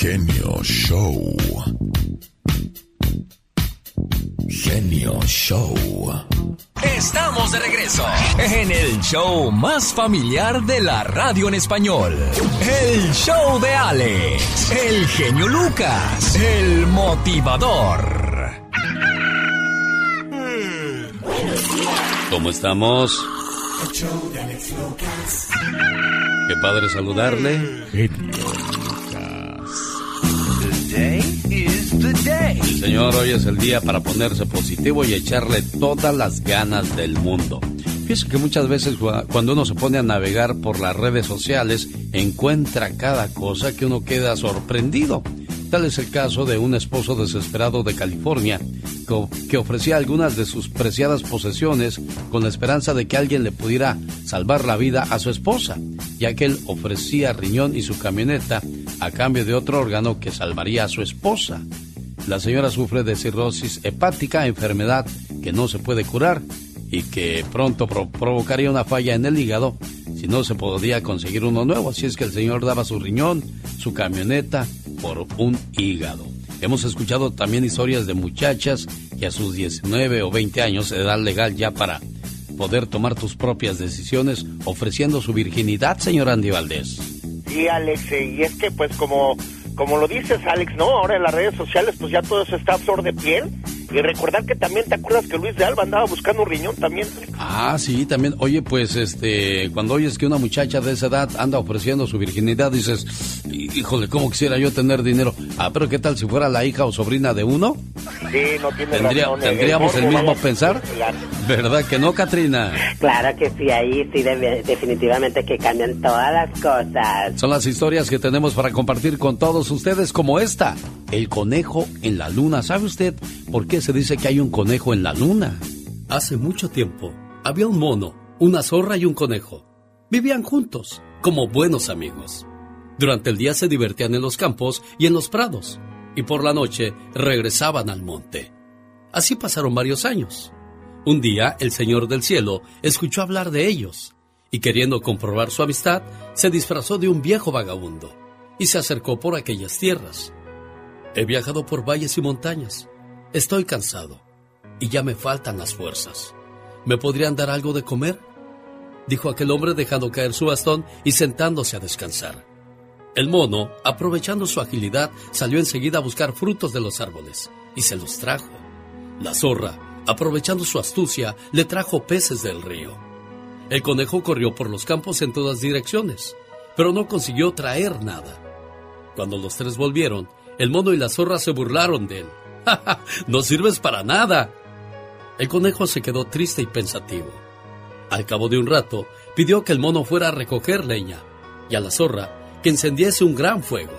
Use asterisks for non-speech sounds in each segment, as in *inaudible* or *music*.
Genio Show. Genio Show. Estamos de regreso en el show más familiar de la radio en español. El show de Alex, el genio Lucas, el motivador. ¿Cómo estamos? Qué padre saludarle. Señor, hoy es el día para ponerse positivo y echarle todas las ganas del mundo. Pienso que muchas veces cuando uno se pone a navegar por las redes sociales, encuentra cada cosa que uno queda sorprendido. Tal es el caso de un esposo desesperado de California que ofrecía algunas de sus preciadas posesiones con la esperanza de que alguien le pudiera salvar la vida a su esposa, ya que él ofrecía riñón y su camioneta a cambio de otro órgano que salvaría a su esposa. La señora sufre de cirrosis hepática, enfermedad que no se puede curar y que pronto provocaría una falla en el hígado si no se podía conseguir uno nuevo. Así es que el señor daba su riñón, su camioneta por un hígado. Hemos escuchado también historias de muchachas que a sus 19 o 20 años, edad legal ya para poder tomar tus propias decisiones, ofreciendo su virginidad, señor Andy Valdés. Sí, Alex, eh, y es que pues como, como lo dices, Alex, ¿no? Ahora en las redes sociales pues ya todo eso está a flor de piel y recordar que también te acuerdas que Luis de Alba andaba buscando un riñón también. Ah, sí, también. Oye, pues este, cuando oyes que una muchacha de esa edad anda ofreciendo su virginidad, dices, híjole, ¿cómo quisiera yo tener dinero? Ah, pero ¿qué tal si fuera la hija o sobrina de uno? Sí, no tiene razón. ¿Tendríamos el, mismo pensar? ¿Verdad que no, Katrina? Claro que sí, ahí sí definitivamente que cambian todas las cosas. Son las historias que tenemos para compartir con todos ustedes como esta, el conejo en la luna. ¿Sabe usted por qué se dice que hay un conejo en la luna? Hace mucho tiempo había un mono, una zorra y un conejo. Vivían juntos, como buenos amigos. Durante el día se divertían en los campos y en los prados, y por la noche regresaban al monte. Así pasaron varios años. Un día el Señor del Cielo escuchó hablar de ellos, y queriendo comprobar su amistad, se disfrazó de un viejo vagabundo, y se acercó por aquellas tierras. He viajado por valles y montañas, Estoy cansado y ya me faltan las fuerzas. ¿Me podrían dar algo de comer? Dijo aquel hombre dejando caer su bastón y sentándose a descansar. El mono, aprovechando su agilidad, salió enseguida a buscar frutos de los árboles y se los trajo. La zorra, aprovechando su astucia, le trajo peces del río. El conejo corrió por los campos en todas direcciones, pero no consiguió traer nada. Cuando los tres volvieron, el mono y la zorra se burlaron de él *laughs* no sirves para nada. El conejo se quedó triste y pensativo. Al cabo de un rato, pidió que el mono fuera a recoger leña y a la zorra que encendiese un gran fuego,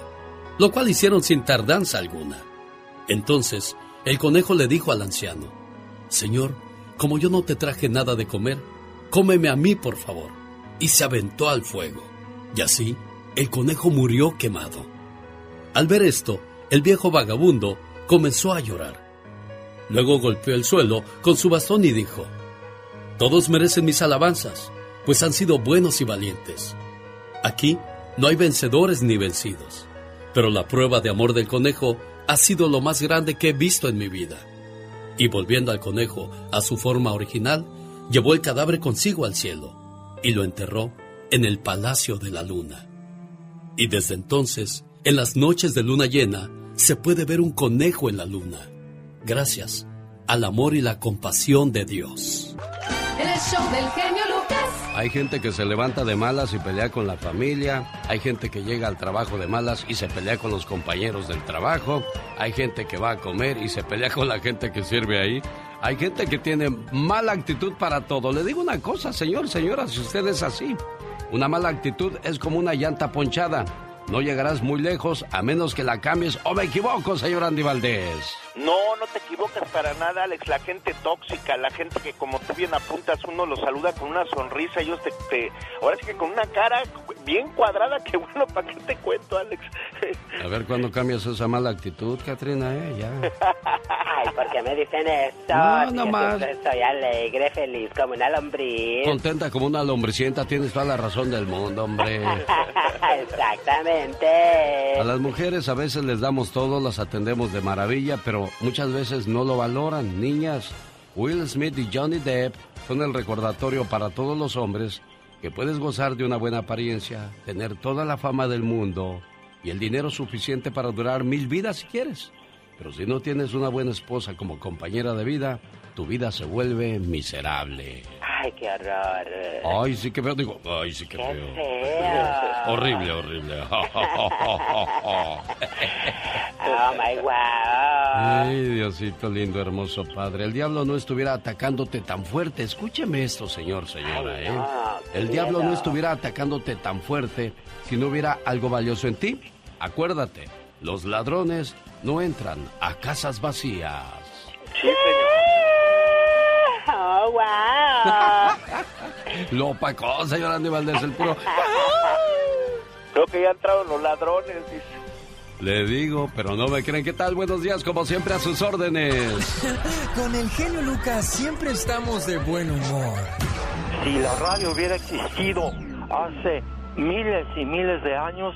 lo cual hicieron sin tardanza alguna. Entonces, el conejo le dijo al anciano, Señor, como yo no te traje nada de comer, cómeme a mí, por favor. Y se aventó al fuego. Y así, el conejo murió quemado. Al ver esto, el viejo vagabundo comenzó a llorar. Luego golpeó el suelo con su bastón y dijo, Todos merecen mis alabanzas, pues han sido buenos y valientes. Aquí no hay vencedores ni vencidos, pero la prueba de amor del conejo ha sido lo más grande que he visto en mi vida. Y volviendo al conejo a su forma original, llevó el cadáver consigo al cielo y lo enterró en el Palacio de la Luna. Y desde entonces, en las noches de luna llena, se puede ver un conejo en la luna, gracias al amor y la compasión de Dios. El show del genio Lucas. Hay gente que se levanta de malas y pelea con la familia, hay gente que llega al trabajo de malas y se pelea con los compañeros del trabajo, hay gente que va a comer y se pelea con la gente que sirve ahí. Hay gente que tiene mala actitud para todo. Le digo una cosa, señor, señora, si usted es así, una mala actitud es como una llanta ponchada no llegarás muy lejos a menos que la cambies. ¿O me equivoco, señor Andy Valdés? No, no te equivocas para nada, Alex. La gente tóxica, la gente que como tú bien apuntas, uno lo saluda con una sonrisa, ellos te, ahora sí que con una cara bien cuadrada, que bueno, ¿para qué te cuento, Alex? A ver cuándo *laughs* cambias esa mala actitud, Katrina, eh, ya. Ay, ¿por qué me dicen eso? No, no más. Estoy alegre, feliz, como una lombriz. Contenta como una lombricienta, tienes toda la razón del mundo, hombre. *laughs* Exactamente. A las mujeres a veces les damos todo, las atendemos de maravilla, pero muchas veces no lo valoran. Niñas, Will Smith y Johnny Depp son el recordatorio para todos los hombres que puedes gozar de una buena apariencia, tener toda la fama del mundo y el dinero suficiente para durar mil vidas si quieres. Pero si no tienes una buena esposa como compañera de vida, tu vida se vuelve miserable. Ay, qué horror. Ay, sí que feo, digo, ay, sí que Qué feo. feo. Horrible, horrible. *laughs* Oh my wow. Ay, Diosito lindo, hermoso Padre. El diablo no estuviera atacándote tan fuerte. Escúcheme esto, señor, señora, Ay, ¿eh? no, qué El diablo no estuviera atacándote tan fuerte si no hubiera algo valioso en ti. Acuérdate, los ladrones no entran a casas vacías. Sí, señor. Oh, wow. Lo opacó, señor Andy Valdés, el puro... *laughs* Creo que ya entraron los ladrones, dice. Le digo, pero no me creen. ¿Qué tal? Buenos días, como siempre, a sus órdenes. *laughs* Con el genio Lucas siempre estamos de buen humor. Si la radio hubiera existido hace miles y miles de años,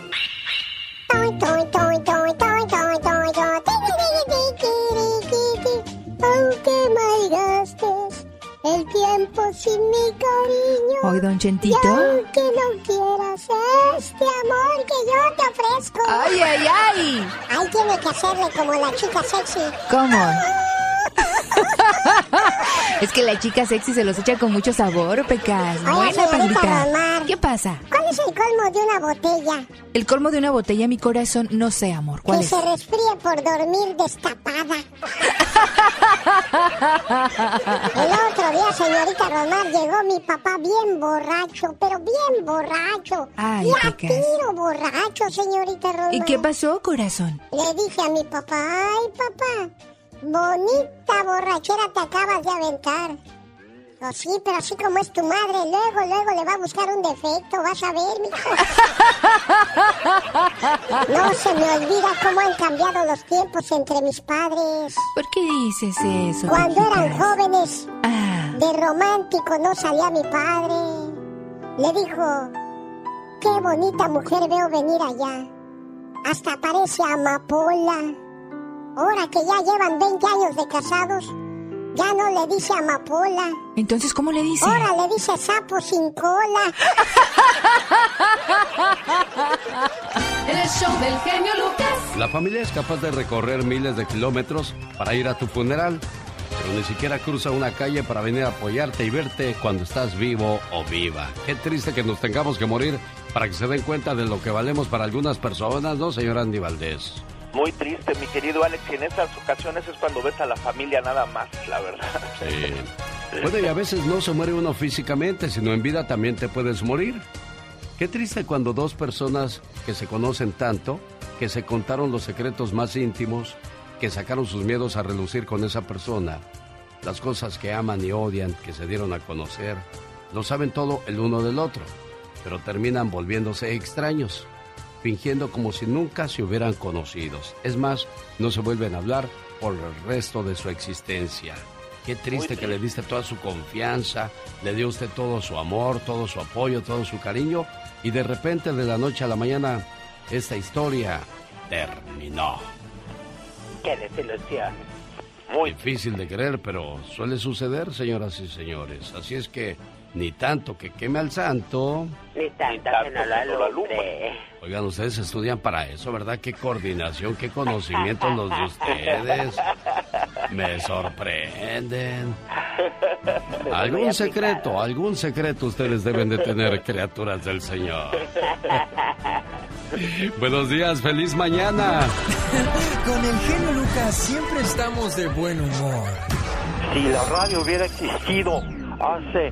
Aunque malgastes el tiempo sin mi cariño. Hoy, don Y Chentito. aunque no quieras este amor que yo te ofrezco. ¡Ay, ay, ay! Ahí tiene que hacerle como la chica sexy. ¿Cómo? *laughs* es que la chica sexy se los echa con mucho sabor, Pecas. Buena, señorita. ¿Qué pasa? ¿Cuál es el colmo de una botella? El colmo de una botella, mi corazón, no sé, amor. ¿Cuál que es? se resfríe por dormir destapada. El otro día, señorita Romar, llegó mi papá bien borracho, pero bien borracho. Ay, y a Pecas. tiro borracho, señorita Romar. ¿Y qué pasó, corazón? Le dije a mi papá, ay papá, bonita borrachera te acabas de aventar. Oh, sí, pero así como es tu madre, luego, luego le va a buscar un defecto, vas a ver, mijo. *laughs* No se me olvida cómo han cambiado los tiempos entre mis padres. ¿Por qué dices eso? Cuando eran jóvenes, Ah, de romántico no salía mi padre. Le dijo, qué bonita mujer veo venir allá. Hasta parece amapola. Ahora que ya llevan 20 años de casados, ya no le dice amapola. entonces, ¿cómo le dice? Ahora le dice sapo sin cola. *laughs* El show del genio Lucas. La familia es capaz de recorrer miles de kilómetros para ir a tu funeral, pero ni siquiera cruza una calle para venir a apoyarte y verte cuando estás vivo o viva. Qué triste que nos tengamos que morir para que se den cuenta de lo que valemos para algunas personas, ¿no, señor Andy Valdés? Muy triste, mi querido Alex, y en estas ocasiones es cuando ves a la familia nada más, la verdad. Sí. Bueno, y a veces no se muere uno físicamente, sino en vida también te puedes morir. Qué triste cuando dos personas que se conocen tanto, que se contaron los secretos más íntimos, que sacaron sus miedos a relucir con esa persona, las cosas que aman y odian, que se dieron a conocer, lo saben todo el uno del otro, pero terminan volviéndose extraños, fingiendo como si nunca se hubieran conocido. Es más, no se vuelven a hablar por el resto de su existencia. Qué triste que le diste toda su confianza, le dio usted todo su amor, todo su apoyo, todo su cariño, y de repente de la noche a la mañana esta historia terminó. Qué desilusión. Muy Difícil de creer, pero suele suceder, señoras y señores. Así es que ni tanto que queme al santo. Ni tanto tanto que no lo alumbre. Oigan, ustedes estudian para eso, ¿verdad? Qué coordinación, qué conocimientos los de ustedes. Me sorprenden. *laughs* Algún secreto, algún secreto ustedes deben de tener, *laughs* criaturas del Señor. Buenos días, feliz mañana. *laughs* Con el genio Lucas siempre estamos de buen humor. si la radio hubiera existido hace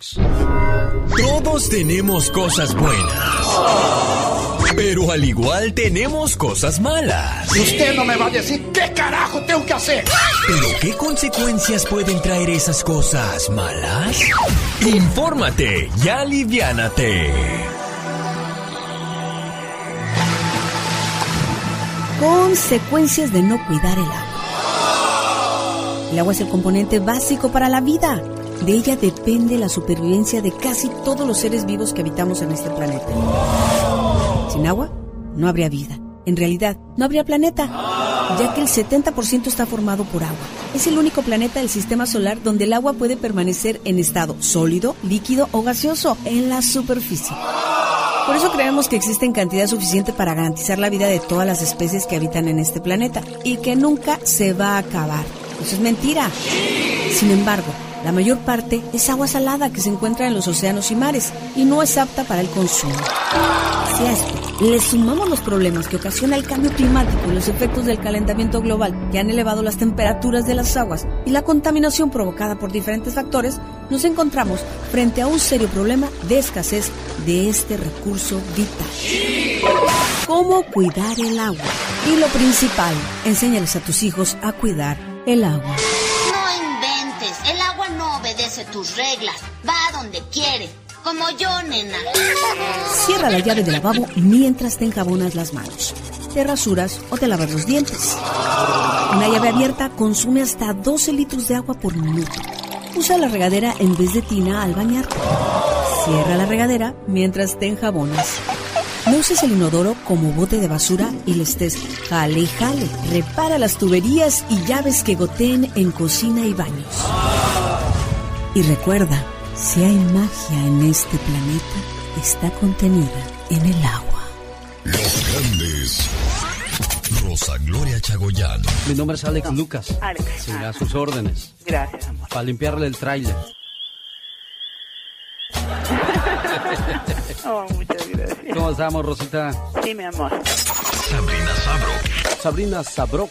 Todos tenemos cosas buenas. Pero al igual tenemos cosas malas. Usted no me va a decir qué carajo tengo que hacer. ¿Pero qué consecuencias pueden traer esas cosas malas? Infórmate y aliviánate. Consecuencias de no cuidar el agua. El agua es el componente básico para la vida. De ella depende la supervivencia de casi todos los seres vivos que habitamos en este planeta. Sin agua, no habría vida. En realidad, no habría planeta, ya que el 70% está formado por agua. Es el único planeta del sistema solar donde el agua puede permanecer en estado sólido, líquido o gaseoso en la superficie. Por eso creemos que existe en cantidad suficiente para garantizar la vida de todas las especies que habitan en este planeta y que nunca se va a acabar. Eso es mentira. Sin embargo, la mayor parte es agua salada que se encuentra en los océanos y mares y no es apta para el consumo. Si a esto le sumamos los problemas que ocasiona el cambio climático y los efectos del calentamiento global que han elevado las temperaturas de las aguas y la contaminación provocada por diferentes factores, nos encontramos frente a un serio problema de escasez de este recurso vital. ¿Cómo cuidar el agua? Y lo principal, enséñales a tus hijos a cuidar el agua. Tus reglas, va donde quiere, como yo, nena. Cierra la llave del lavabo mientras te enjabonas las manos, te rasuras o te lavas los dientes. Una llave abierta consume hasta 12 litros de agua por minuto. Usa la regadera en vez de tina al bañarte. Cierra la regadera mientras te enjabonas. No uses el inodoro como bote de basura y le estés jale y jale. Repara las tuberías y llaves que goteen en cocina y baños. Y recuerda, si hay magia en este planeta, está contenida en el agua. Los grandes. Rosa Gloria Chagoyán. Mi nombre es Alex Lucas. Alex. Sí, a sus órdenes. Gracias, amor. Para limpiarle el tráiler. Oh, muchas gracias. ¿Cómo estamos, Rosita? Sí, mi amor. Sabrina Sabro. Sabrina Sabro,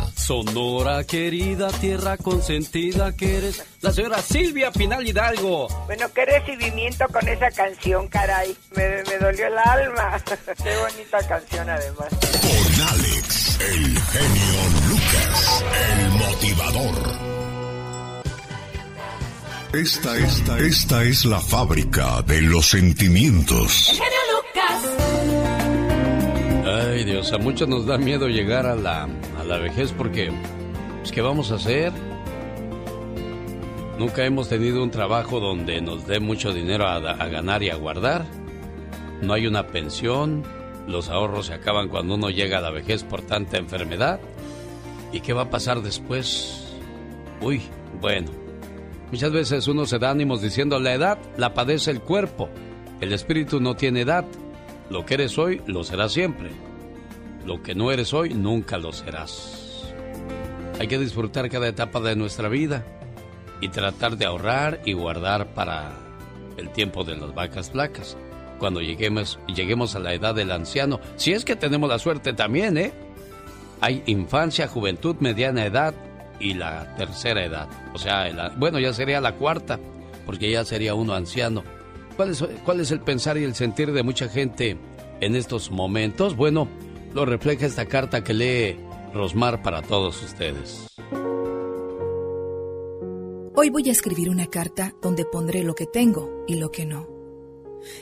Sonora querida, tierra consentida que eres. La señora Silvia Pinal Hidalgo. Bueno, qué recibimiento con esa canción, caray. Me, me dolió el alma. *laughs* qué bonita canción, además. Con Alex, el genio Lucas, el motivador. Esta, esta, esta es la fábrica de los sentimientos. Ay, Dios, a muchos nos da miedo llegar a la, a la vejez porque, pues, ¿qué vamos a hacer? Nunca hemos tenido un trabajo donde nos dé mucho dinero a, a ganar y a guardar. No hay una pensión, los ahorros se acaban cuando uno llega a la vejez por tanta enfermedad. ¿Y qué va a pasar después? Uy, bueno. Muchas veces uno se da ánimos diciendo la edad la padece el cuerpo. El espíritu no tiene edad. Lo que eres hoy lo serás siempre. Lo que no eres hoy nunca lo serás. Hay que disfrutar cada etapa de nuestra vida y tratar de ahorrar y guardar para el tiempo de las vacas flacas. Cuando lleguemos, lleguemos a la edad del anciano, si es que tenemos la suerte también, ¿eh? Hay infancia, juventud, mediana edad y la tercera edad. O sea, la- bueno, ya sería la cuarta, porque ya sería uno anciano. ¿Cuál es, ¿Cuál es el pensar y el sentir de mucha gente en estos momentos? Bueno, lo refleja esta carta que lee Rosmar para todos ustedes. Hoy voy a escribir una carta donde pondré lo que tengo y lo que no.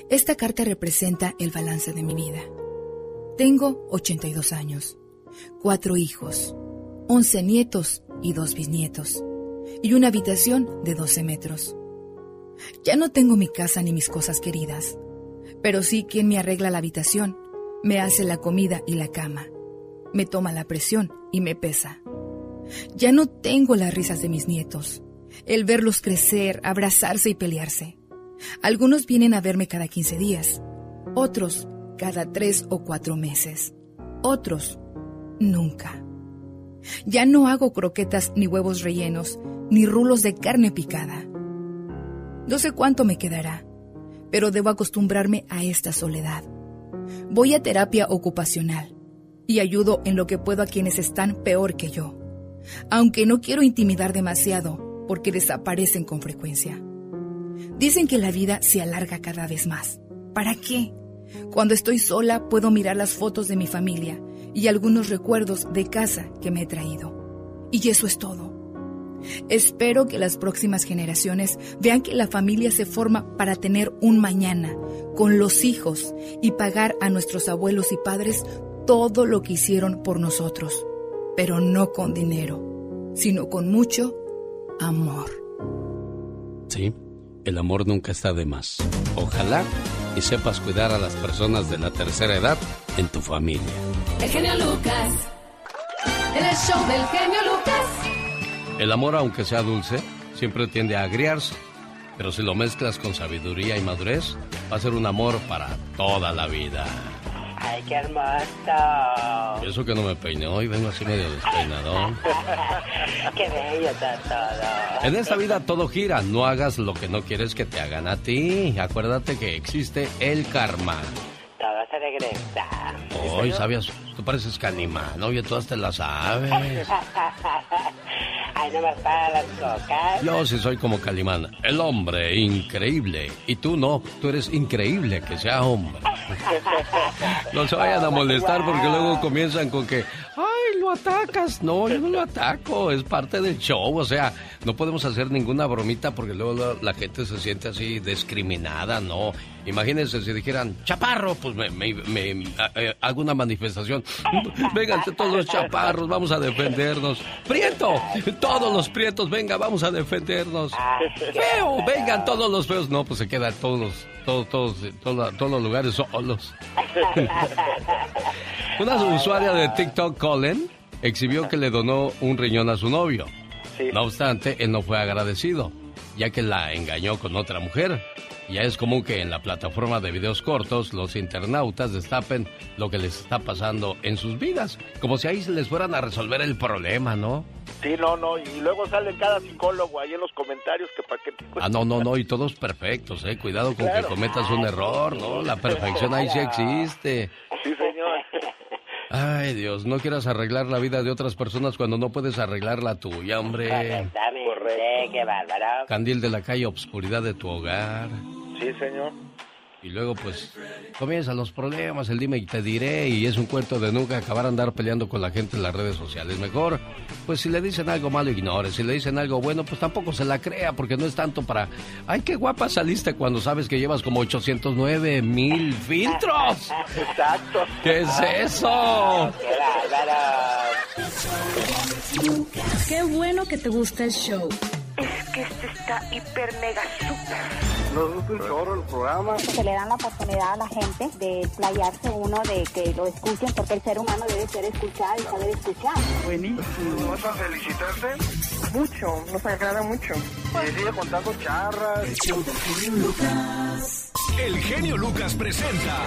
Esta carta representa el balance de mi vida. Tengo 82 años. cuatro hijos, once nietos y dos bisnietos, y una habitación de 12 metros. Ya no tengo mi casa ni mis cosas queridas, pero sí quien me arregla la habitación, me hace la comida y la cama, me toma la presión y me pesa. Ya no tengo las risas de mis nietos, el verlos crecer, abrazarse y pelearse. Algunos vienen a verme cada 15 días, otros cada tres o cuatro meses, otros nunca. Ya no hago croquetas ni huevos rellenos, ni rulos de carne picada. No sé cuánto me quedará, pero debo acostumbrarme a esta soledad. Voy a terapia ocupacional y ayudo en lo que puedo a quienes están peor que yo, aunque no quiero intimidar demasiado porque desaparecen con frecuencia. Dicen que la vida se alarga cada vez más. ¿Para qué? Cuando estoy sola puedo mirar las fotos de mi familia y algunos recuerdos de casa que me he traído. Y eso es todo. Espero que las próximas generaciones vean que la familia se forma para tener un mañana con los hijos y pagar a nuestros abuelos y padres todo lo que hicieron por nosotros, pero no con dinero, sino con mucho amor. Sí, el amor nunca está de más. Ojalá y sepas cuidar a las personas de la tercera edad en tu familia. El genio Lucas. El show del genio Lucas. El amor, aunque sea dulce, siempre tiende a agriarse. Pero si lo mezclas con sabiduría y madurez, va a ser un amor para toda la vida. Ay, qué hermoso. Eso que no me peiné hoy, vengo así medio despeinado. *laughs* qué bello está todo. En esta vida todo gira, no hagas lo que no quieres que te hagan a ti. Acuérdate que existe el karma. Todo se regresa. Hoy, ¿sabías? Tú pareces Canimán, oye, todas te las sabes. *laughs* Yo sí soy como Calimán, el hombre increíble. Y tú no, tú eres increíble que sea hombre. *laughs* No se vayan a molestar porque luego comienzan con que, ay, lo atacas. No, yo no lo ataco, es parte del show. O sea, no podemos hacer ninguna bromita porque luego la, la gente se siente así discriminada, ¿no? Imagínense si dijeran, chaparro, pues me, me- me- eh, hago una manifestación. *laughs* Vénganse todos los chaparros, vamos a defendernos. Prieto, todos los prietos, venga, vamos a defendernos. Feo, vengan todos los feos. No, pues se quedan todos, todos, todos, todos, todos los lugares solos. *laughs* Una usuaria de TikTok, Colin, exhibió que le donó un riñón a su novio. No obstante, él no fue agradecido, ya que la engañó con otra mujer. Ya es común que en la plataforma de videos cortos los internautas destapen lo que les está pasando en sus vidas, como si ahí se les fueran a resolver el problema, ¿no? Sí, no, no, y luego sale cada psicólogo ahí en los comentarios que para qué te Ah, no, no, no, y todos perfectos, ¿eh? Cuidado con Claro. que cometas un error, ¿no? La perfección ahí sí existe. Sí, señor. Ay, Dios, no quieras arreglar la vida de otras personas cuando no puedes arreglar la tuya, hombre. Correctamente, qué bárbaro. Candil de la calle, obscuridad de tu hogar. Sí, señor. Y luego, pues, comienzan los problemas, el dime y te diré, y es un cuento de nunca acabar a andar peleando con la gente en las redes sociales. Mejor, pues, si le dicen algo malo, ignore. Si le dicen algo bueno, pues tampoco se la crea, porque no es tanto para. ¡Ay, qué guapa saliste cuando sabes que llevas como 809 mil filtros! Exacto. ¿Qué es eso? Qué bueno que te gusta el show. Es que este está hiper mega super. Nos gusta un chorro el programa. Se le dan la oportunidad a la gente de playarse uno, de que lo escuchen, porque el ser humano debe ser escuchado y saber escuchar. Buenísimo. ¿Vas a felicitarte? Mucho, nos agrada mucho. Y sigue contando charras. El genio Lucas presenta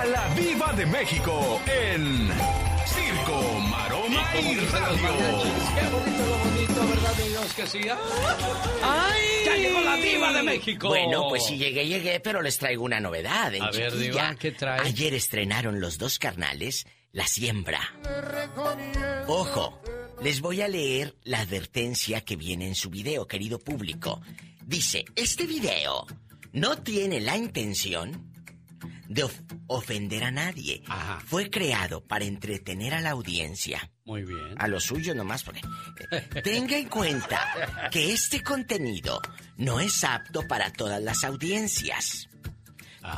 a la Viva de México en Circo, Maroma y Radio. Qué bonito, lo bonito, ¿verdad, niños? Que sí. ¡Ay! ¡Ya llegó la diva de México! Bueno, pues sí llegué, llegué, pero les traigo una novedad. En A ver. Diva, ¿qué trae? Ayer estrenaron los dos carnales La Siembra. Ojo, les voy a leer la advertencia que viene en su video, querido público. Dice, este video no tiene la intención de of- ofender a nadie. Fue creado para entretener a la audiencia. Muy bien. A lo suyo nomás porque... eh, Tenga en cuenta que este contenido no es apto para todas las audiencias.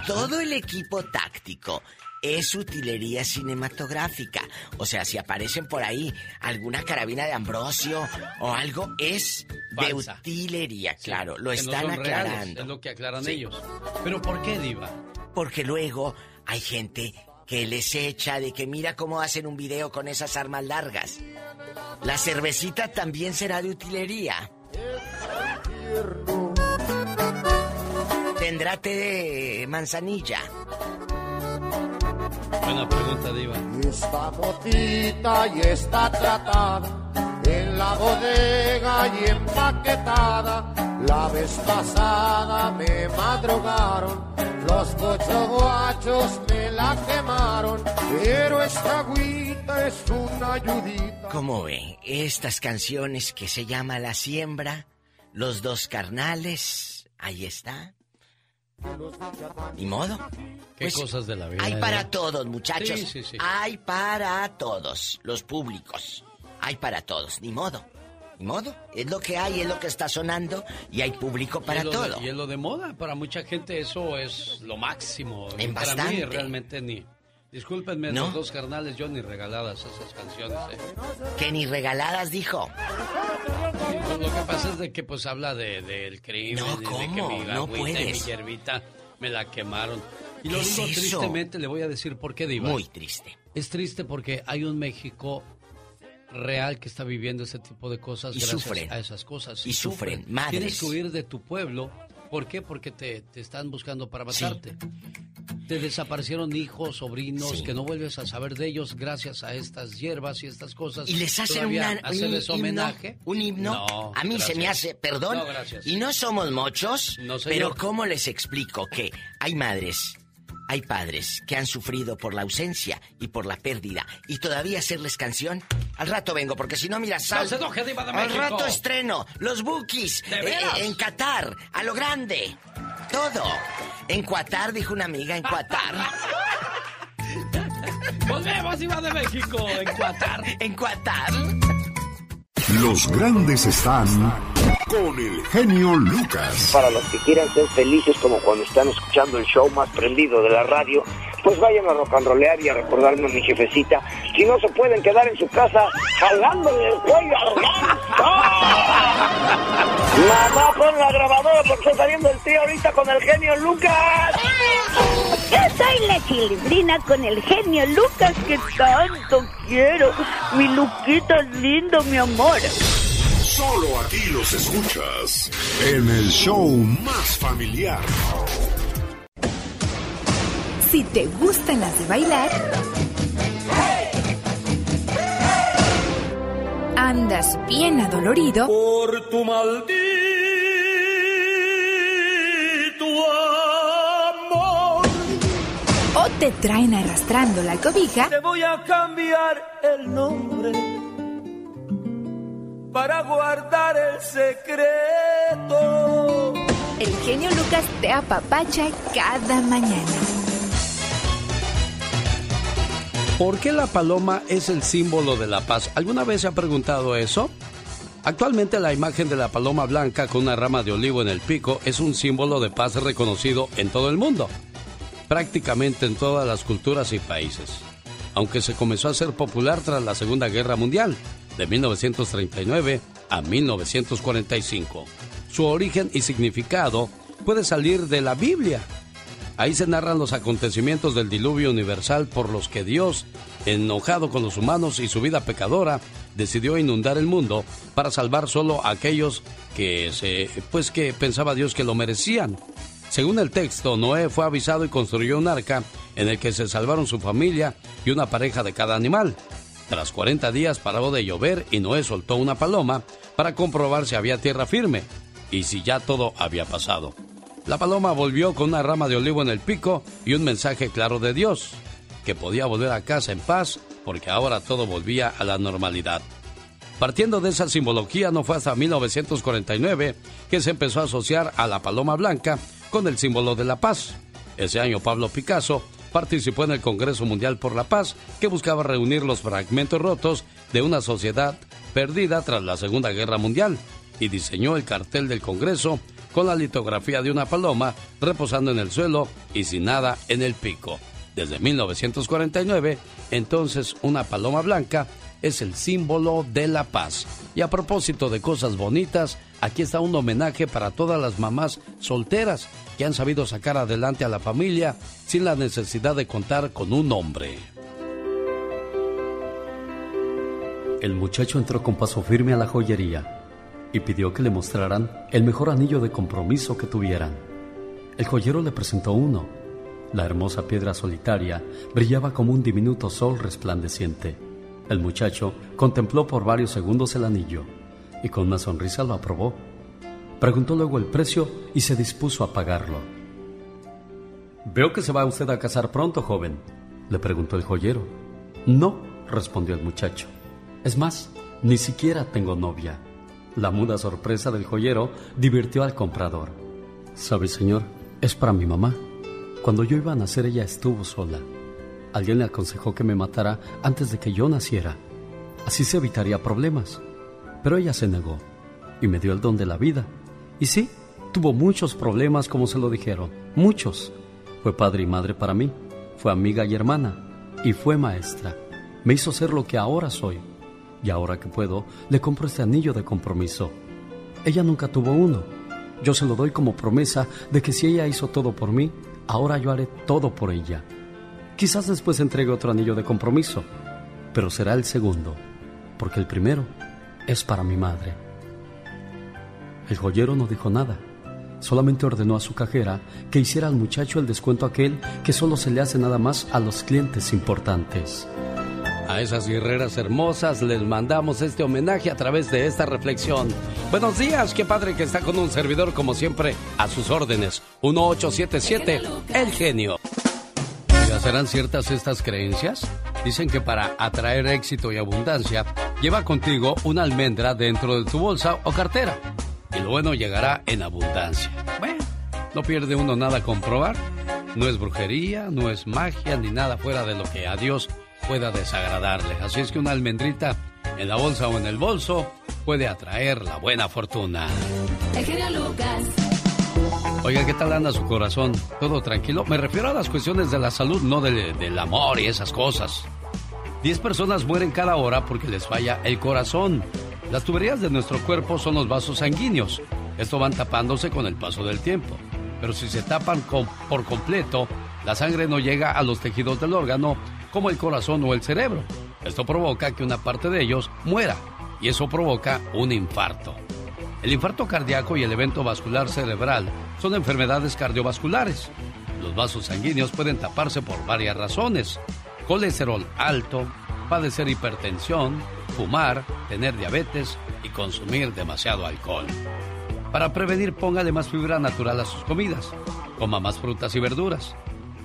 Todo el equipo táctico es utilería cinematográfica. O sea, si aparecen por ahí alguna carabina de Ambrosio o algo, es de utilería, claro. lo están aclarando. es lo que aclaran ellos. Pero ¿por qué, Diva? Porque luego hay gente que les echa de que mira cómo hacen un video con esas armas largas. La cervecita también será de utilería. Tendrá té de manzanilla. Buena pregunta, Diva. Esta botita y está tratada en la bodega y empaquetada. La vez pasada me madrugaron, los guachos me la quemaron, pero esta agüita es una ayudita. ¿Cómo ve? Estas canciones que se llama La Siembra, Los Dos Carnales, ahí está. Ni modo. Qué pues, cosas de la vida. Hay para todos, muchachos. Sí, sí, sí. Hay para todos, los públicos. Hay para todos, ni modo. Ni modo. Es lo que hay, es lo que está sonando y hay público para todo. y es lo de moda. Para mucha gente eso es lo máximo. En para bastante. mí realmente ni. Discúlpenme, los dos carnales, yo ni regaladas esas canciones. ¿eh? ¿Que ni regaladas dijo? Pues, lo que pasa es de que pues habla del de, crimen, no, de, ¿cómo? que mi no puedes. mi hierbita me la quemaron. Y lo digo tristemente, le voy a decir por qué, Diva. Muy triste. Es triste porque hay un México real que está viviendo ese tipo de cosas y gracias sufren. a esas cosas. Y, sufren, madres. Tienes que huir de tu pueblo. ¿Por qué? Porque te, están buscando para matarte. Te desaparecieron hijos, sobrinos, que no vuelves a saber de ellos gracias a estas hierbas y estas cosas. ¿Y les hacen una, un, homenaje? ¿Un himno? a mí se me hace, perdón. y no somos muchos, pero ¿cómo les explico que hay madres hay padres que han sufrido por la ausencia y por la pérdida. Y todavía hacerles canción. Al rato vengo, porque si no, mira, sal. Al rato estreno. Los bookies. Eh, en Qatar. A lo grande. Todo. En Qatar, dijo una amiga, en Qatar. *laughs* Volvemos, Iba de México. En Qatar. En Qatar. Los grandes están con el genio Lucas. Para los que quieran ser felices como cuando están escuchando el show más prendido de la radio, pues vayan a rock and rollear y a recordarme a mi jefecita. Si no se pueden quedar en su casa jalándole el cuello Mamá, pon la grabadora porque está saliendo el tío ahorita con el genio Lucas. Yo soy la chilindrina con el genio Lucas que tanto quiero. Mi Luquita lindo, mi amor. Solo aquí los escuchas en el show más familiar. Si te gustan las de bailar, andas bien adolorido por tu maldito amor. O te traen arrastrando la cobija. Te voy a cambiar el nombre para guardar el secreto. El genio Lucas te apapacha cada mañana. ¿Por qué la paloma es el símbolo de la paz? ¿Alguna vez se ha preguntado eso? Actualmente la imagen de la paloma blanca con una rama de olivo en el pico es un símbolo de paz reconocido en todo el mundo, prácticamente en todas las culturas y países, aunque se comenzó a hacer popular tras la Segunda Guerra Mundial de 1939 a 1945. Su origen y significado puede salir de la Biblia. Ahí se narran los acontecimientos del diluvio universal por los que Dios, enojado con los humanos y su vida pecadora, decidió inundar el mundo para salvar solo a aquellos que se pues que pensaba Dios que lo merecían. Según el texto, Noé fue avisado y construyó un arca en el que se salvaron su familia y una pareja de cada animal. Tras 40 días paró de llover y Noé soltó una paloma para comprobar si había tierra firme y si ya todo había pasado. La paloma volvió con una rama de olivo en el pico y un mensaje claro de Dios, que podía volver a casa en paz porque ahora todo volvía a la normalidad. Partiendo de esa simbología, no fue hasta 1949 que se empezó a asociar a la paloma blanca con el símbolo de la paz. Ese año Pablo Picasso participó en el Congreso Mundial por la Paz, que buscaba reunir los fragmentos rotos de una sociedad perdida tras la Segunda Guerra Mundial, y diseñó el cartel del Congreso con la litografía de una paloma reposando en el suelo y sin nada en el pico. Desde 1949, entonces una paloma blanca es el símbolo de la paz. Y a propósito de cosas bonitas, aquí está un homenaje para todas las mamás solteras que han sabido sacar adelante a la familia sin la necesidad de contar con un hombre. El muchacho entró con paso firme a la joyería y pidió que le mostraran el mejor anillo de compromiso que tuvieran. El joyero le presentó uno. La hermosa piedra solitaria brillaba como un diminuto sol resplandeciente. El muchacho contempló por varios segundos el anillo y con una sonrisa lo aprobó. Preguntó luego el precio y se dispuso a pagarlo. Veo que se va usted a casar pronto, joven, le preguntó el joyero. No, respondió el muchacho. Es más, ni siquiera tengo novia. La muda sorpresa del joyero divirtió al comprador. ¿Sabe, señor? Es para mi mamá. Cuando yo iba a nacer ella estuvo sola. Alguien le aconsejó que me matara antes de que yo naciera. Así se evitaría problemas. Pero ella se negó y me dio el don de la vida. Y sí, tuvo muchos problemas como se lo dijeron. Muchos. Fue padre y madre para mí. Fue amiga y hermana. Y fue maestra. Me hizo ser lo que ahora soy y ahora que puedo, le compro este anillo de compromiso. Ella nunca tuvo uno. Yo se lo doy como promesa de que si ella hizo todo por mí, ahora yo haré todo por ella. Quizás después entregue otro anillo de compromiso, pero será el segundo, porque el primero es para mi madre. El joyero no dijo nada, solamente ordenó a su cajera que hiciera al muchacho el descuento aquel que solo se le hace nada más a los clientes importantes. A esas guerreras hermosas les mandamos este homenaje a través de esta reflexión. Buenos días, qué padre que está con un servidor como siempre a sus órdenes. 1877, el genio. ¿Ya serán ciertas estas creencias? Dicen que para atraer éxito y abundancia, lleva contigo una almendra dentro de tu bolsa o cartera. Y lo bueno llegará en abundancia. Bueno, no pierde uno nada comprobar. No es brujería, no es magia ni nada fuera de lo que a Dios pueda desagradarle. Así es que una almendrita en la bolsa o en el bolso puede atraer la buena fortuna. El Lucas. Oiga, ¿qué tal anda su corazón? ¿Todo tranquilo? Me refiero a las cuestiones de la salud, no del amor y esas cosas. Diez personas mueren cada hora porque les falla el corazón. Las tuberías de nuestro cuerpo son los vasos sanguíneos. Esto van tapándose con el paso del tiempo. Pero si se tapan por completo, la sangre no llega a los tejidos del órgano como el corazón o el cerebro. Esto provoca que una parte de ellos muera y eso provoca un infarto. El infarto cardíaco y el evento vascular cerebral son enfermedades cardiovasculares. Los vasos sanguíneos pueden taparse por varias razones. Colesterol alto, padecer hipertensión, fumar, tener diabetes y consumir demasiado alcohol. Para prevenir, póngale más fibra natural a sus comidas. Coma más frutas y verduras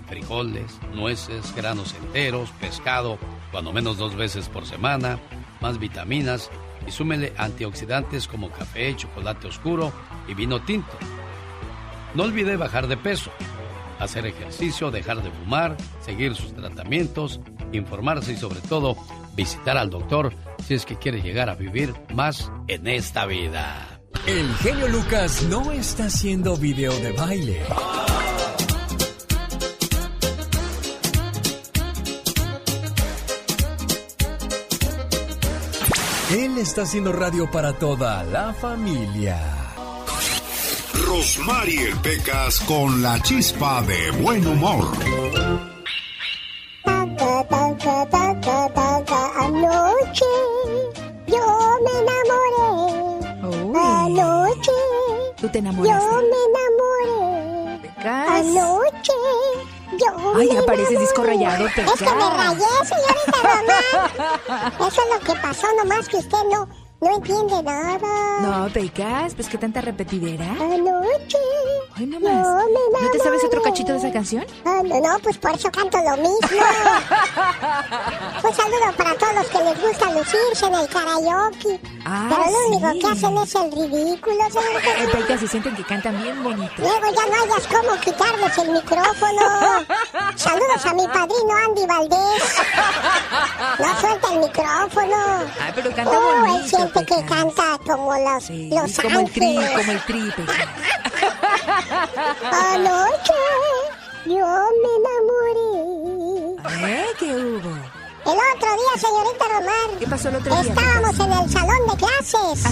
frijoles, nueces, granos enteros, pescado, cuando menos dos veces por semana, más vitaminas y súmele antioxidantes como café, chocolate oscuro y vino tinto. No olvide bajar de peso, hacer ejercicio, dejar de fumar, seguir sus tratamientos, informarse y sobre todo visitar al doctor si es que quiere llegar a vivir más en esta vida. El genio Lucas no está haciendo video de baile. Él está haciendo radio para toda la familia. Rosmarie Pecas con la chispa de buen humor. Anoche yo me enamoré. Anoche ¿Tú te enamoraste? yo me enamoré. Anoche yo Ay, ya pareces disco rayado, Es que me rayé, señorita Román. Eso es lo que pasó, nomás que usted no, no entiende nada. No, Pecas, pues qué tanta repetidera. Anoche. Ay, no más. me ¿No te sabes otro cachito de esa canción? Ah, no, no, pues por eso canto lo mismo. *laughs* Un saludo para todos los que les gusta lucirse en el karaoke. Ah, Pero lo único sí. que hacen es el ridículo, señorita. Pecas, se sienten que cantan bien bonito. Luego ya no hayas cómo quitarles el micrófono. Saludos a mi padrino Andy Valdés. No suelta el micrófono. Ay, pero canta Oh, él bonito, siente que canta como los, los como el tri, como el tri, Pecas. *laughs* Anoche yo me enamoré. ¿Eh? ¿Qué hubo? Señorita Romar. ¿Qué pasó el otro día? Estábamos en el salón de clases.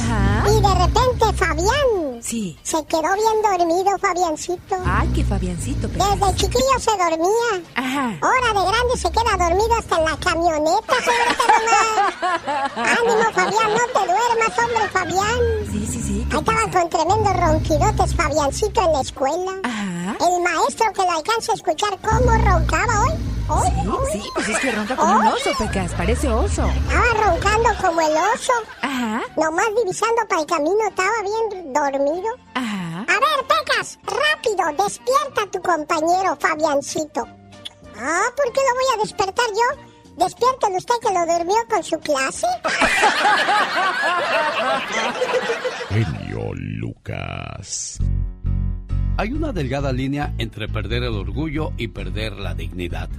Y de repente Fabián. Sí. Se quedó bien dormido, Fabiancito. Ay, qué Fabiancito. Desde chiquillo se dormía. Ajá. Ahora de grande se queda dormido hasta en la camioneta, señorita Romar. Ánimo, Fabián, no te duermas, hombre, Fabián. Sí, sí, sí. Ahí estaban con tremendos ronquidotes, Fabiancito, en la escuela. Ajá. El maestro que lo alcanza a escuchar cómo roncaba hoy. Hoy. Sí, pues es que ronca como un oso, Pecas. Parece oso. Estaba roncando como el oso. Ajá. Nomás divisando para el camino, estaba bien dormido. Ajá. A ver, Pecas, rápido, despierta a tu compañero Fabiancito. Ah, ¿por qué lo voy a despertar yo? Despiértelo usted que lo durmió con su clase. *laughs* Genio Lucas. Hay una delgada línea entre perder el orgullo y perder la dignidad.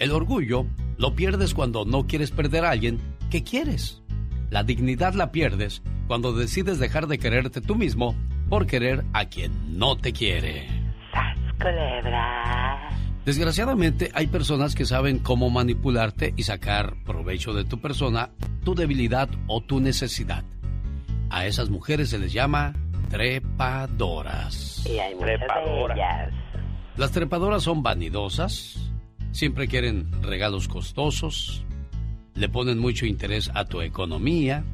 El orgullo lo pierdes cuando no quieres perder a alguien que quieres. La dignidad la pierdes cuando decides dejar de quererte tú mismo por querer a quien no te quiere. Culebra. Desgraciadamente hay personas que saben cómo manipularte y sacar provecho de tu persona, tu debilidad o tu necesidad. A esas mujeres se les llama trepadoras. Y hay muchas de ellas. Las trepadoras son vanidosas, siempre quieren regalos costosos, le ponen mucho interés a tu economía,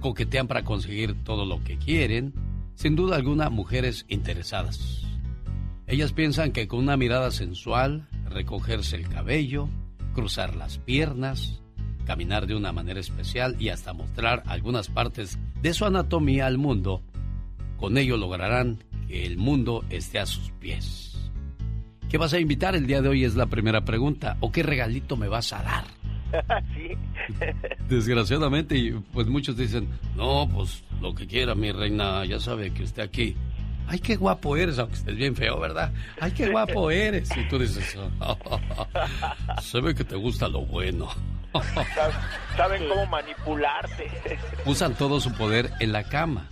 coquetean para conseguir todo lo que quieren, sin duda alguna mujeres interesadas. Ellas piensan que con una mirada sensual, recogerse el cabello, cruzar las piernas, caminar de una manera especial y hasta mostrar algunas partes de su anatomía al mundo, con ello lograrán que el mundo esté a sus pies. ¿Qué vas a invitar el día de hoy? Es la primera pregunta. ¿O qué regalito me vas a dar? *laughs* sí. *laughs* Desgraciadamente, pues muchos dicen, no, pues lo que quiera, mi reina, ya sabe que usted aquí. Ay, qué guapo eres, aunque estés bien feo, ¿verdad? Ay, qué guapo eres. Y tú dices, *laughs* se ve que te gusta lo bueno. Sab- Saben cómo manipularte. Usan todo su poder en la cama.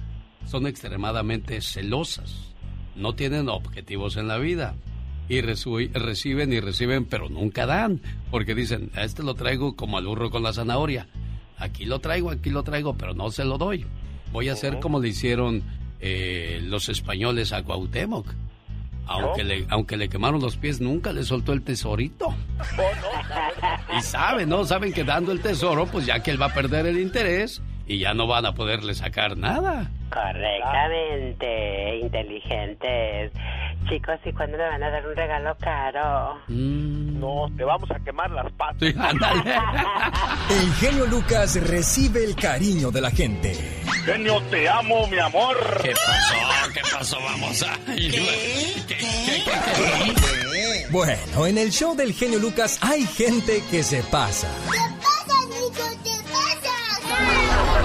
Son extremadamente celosas. No tienen objetivos en la vida. Y reciben y reciben, pero nunca dan. Porque dicen, a este lo traigo como al burro con la zanahoria. Aquí lo traigo, aquí lo traigo, pero no se lo doy. Voy a hacer como le hicieron eh, los españoles a Cuauhtémoc. Aunque le, aunque le quemaron los pies, nunca le soltó el tesorito. Y saben, ¿no? Saben que dando el tesoro, pues ya que él va a perder el interés y ya no van a poderle sacar nada. Correctamente, inteligentes. Chicos, ¿y cuándo le van a dar un regalo caro? No, te vamos a quemar las patas. Sí, ándale. *laughs* El genio Lucas recibe el cariño de la gente. Genio, te amo, mi amor. ¿Qué pasó? ¿Qué pasó? Vamos a... Bueno, en el show del genio Lucas hay gente que se pasa.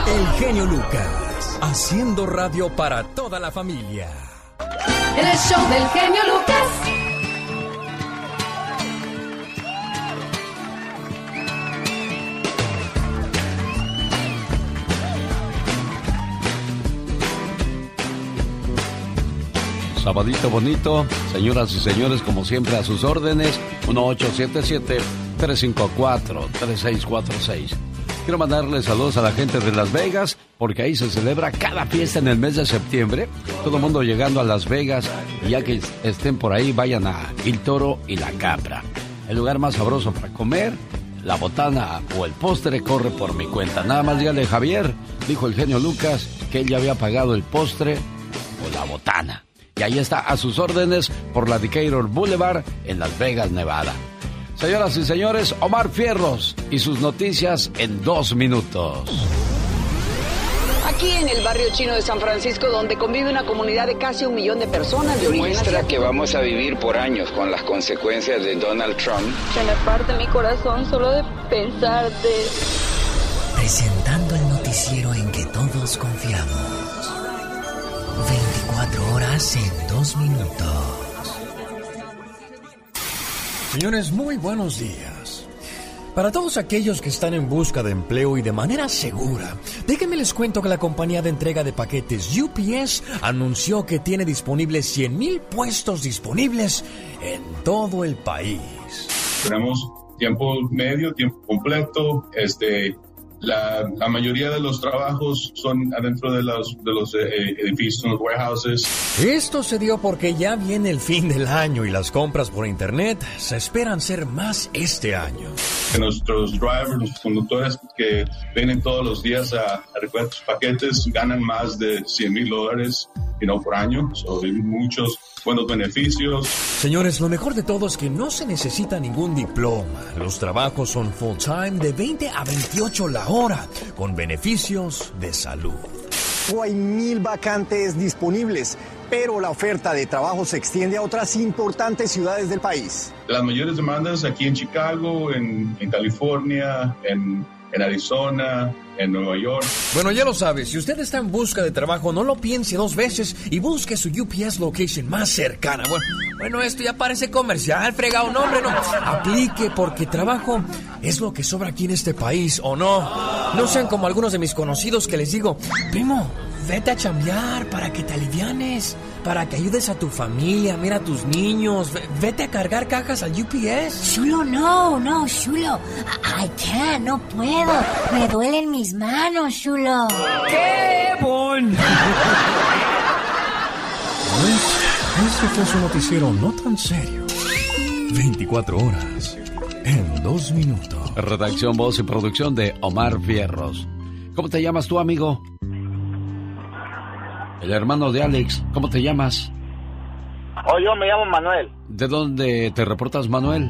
El genio Lucas, haciendo radio para toda la familia. El show del genio Lucas. Sabadito bonito, señoras y señores, como siempre a sus órdenes, 1877-354-3646. Quiero mandarles saludos a la gente de Las Vegas, porque ahí se celebra cada fiesta en el mes de septiembre. Todo el mundo llegando a Las Vegas, ya que estén por ahí, vayan a El Toro y la Capra. El lugar más sabroso para comer, la botana o el postre corre por mi cuenta. Nada más dígale Javier, dijo el genio Lucas, que él ya había pagado el postre o la botana. Y ahí está a sus órdenes por la Decatur Boulevard en Las Vegas, Nevada. Señoras y señores, Omar Fierros y sus noticias en dos minutos. Aquí en el barrio chino de San Francisco, donde convive una comunidad de casi un millón de personas de origen Muestra asiático. que vamos a vivir por años con las consecuencias de Donald Trump. Se me parte mi corazón solo de pensar de... Presentando el noticiero en que todos confiamos. 24 horas en 2 minutos. Señores, muy buenos días. Para todos aquellos que están en busca de empleo y de manera segura, déjenme les cuento que la compañía de entrega de paquetes UPS anunció que tiene disponibles 100.000 puestos disponibles en todo el país. Esperamos tiempo medio, tiempo completo, este, la, la, mayoría de los trabajos son adentro de los, de los eh, edificios, los warehouses. Esto se dio porque ya viene el fin del año y las compras por internet se esperan ser más este año. Nuestros drivers, los conductores que vienen todos los días a, a recoger sus paquetes ganan más de 100 mil dólares you know, por año. So, muchos buenos beneficios. Señores, lo mejor de todo es que no se necesita ningún diploma. Los trabajos son full time de 20 a 28 la hora, con beneficios de salud. Hay mil vacantes disponibles, pero la oferta de trabajo se extiende a otras importantes ciudades del país. Las mayores demandas aquí en Chicago, en, en California, en en Arizona, en Nueva York. Bueno, ya lo sabes, si usted está en busca de trabajo, no lo piense dos veces y busque su UPS location más cercana. Bueno, bueno esto ya parece comercial, fregado, no, hombre, no. Aplique porque trabajo es lo que sobra aquí en este país, ¿o no? No sean como algunos de mis conocidos que les digo, primo, vete a chambear para que te alivianes, para que ayudes a tu familia, mira a tus niños, vete a cargar cajas al UPS. Chulo, no, no, Chulo. I can't, no puedo. Me duelen mis manos, Chulo. ¡Qué bon! Este fue su noticiero no tan serio. 24 horas en dos minutos. Redacción, voz y producción de Omar Fierros. ¿Cómo te llamas tú, amigo? El hermano de Alex, ¿cómo te llamas? Oh, yo me llamo Manuel. ¿De dónde te reportas, Manuel?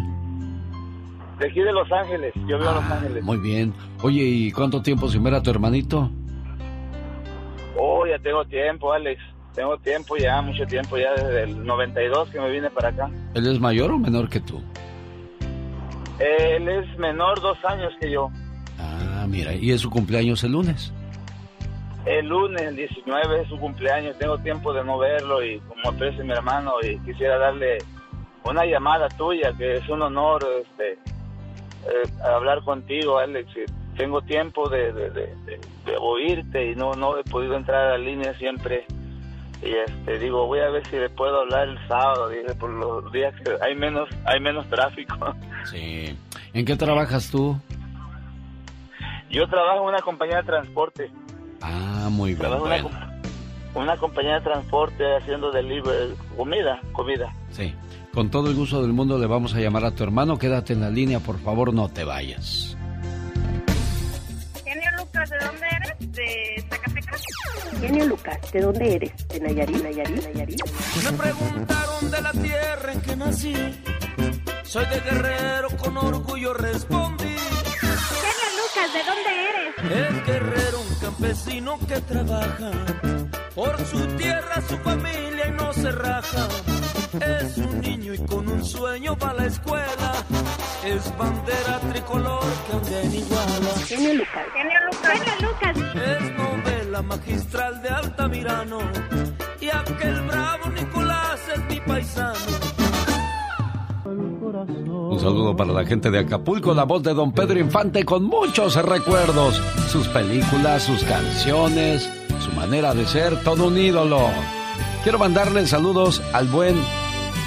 De aquí de Los Ángeles, yo vivo en Los Ángeles. Muy bien. Oye, ¿y cuánto tiempo sin ver a tu hermanito? Oh, ya tengo tiempo, Alex. Tengo tiempo ya, mucho tiempo ya, desde el 92 que me vine para acá. ¿Él es mayor o menor que tú? Él es menor dos años que yo. Ah, mira, ¿y es su cumpleaños el lunes? El lunes, el 19, es su cumpleaños. Tengo tiempo de no verlo y como aprecio mi hermano y quisiera darle una llamada tuya, que es un honor este, eh, hablar contigo, Alex. Tengo tiempo de, de, oírte y no, no he podido entrar a la línea siempre. Y este, digo, voy a ver si le puedo hablar el sábado, dije, por los días que hay menos, hay menos tráfico. *laughs* Sí. ¿En qué trabajas tú? Yo trabajo en una compañía de transporte. Ah, muy bien. Una, compañía de transporte haciendo delivery, comida, comida. Sí. Con todo el gusto del mundo le vamos a llamar a tu hermano. Quédate en la línea, por favor, no te vayas. Genio Lucas, ¿de dónde eres? ¿De Zacatecas? Genio Lucas, ¿de dónde eres? ¿De Nayarit? ¿Nayarit? ¿Nayarit? Me preguntaron de la tierra en que nací. Soy de Guerrero, con orgullo respondí. Genio Lucas, ¿de dónde eres? El guerrero, campesino que trabaja por su tierra, su familia y no se raja. Es un niño y con un sueño va a la escuela. Es bandera tricolor que ande iguala. Genio Lucas. Genio Lucas. Genio Lucas. Es novela magistral de Altamirano. Y aquel bravo Nicolás es mi paisano. Un saludo para la gente de Acapulco, la voz de don Pedro Infante con muchos recuerdos, sus películas, sus canciones, su manera de ser, todo un ídolo. Quiero mandarle saludos al buen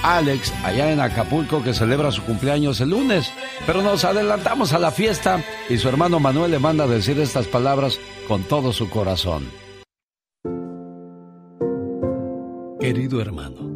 Alex allá en Acapulco que celebra su cumpleaños el lunes, pero nos adelantamos a la fiesta y su hermano Manuel le manda decir estas palabras con todo su corazón. Querido hermano,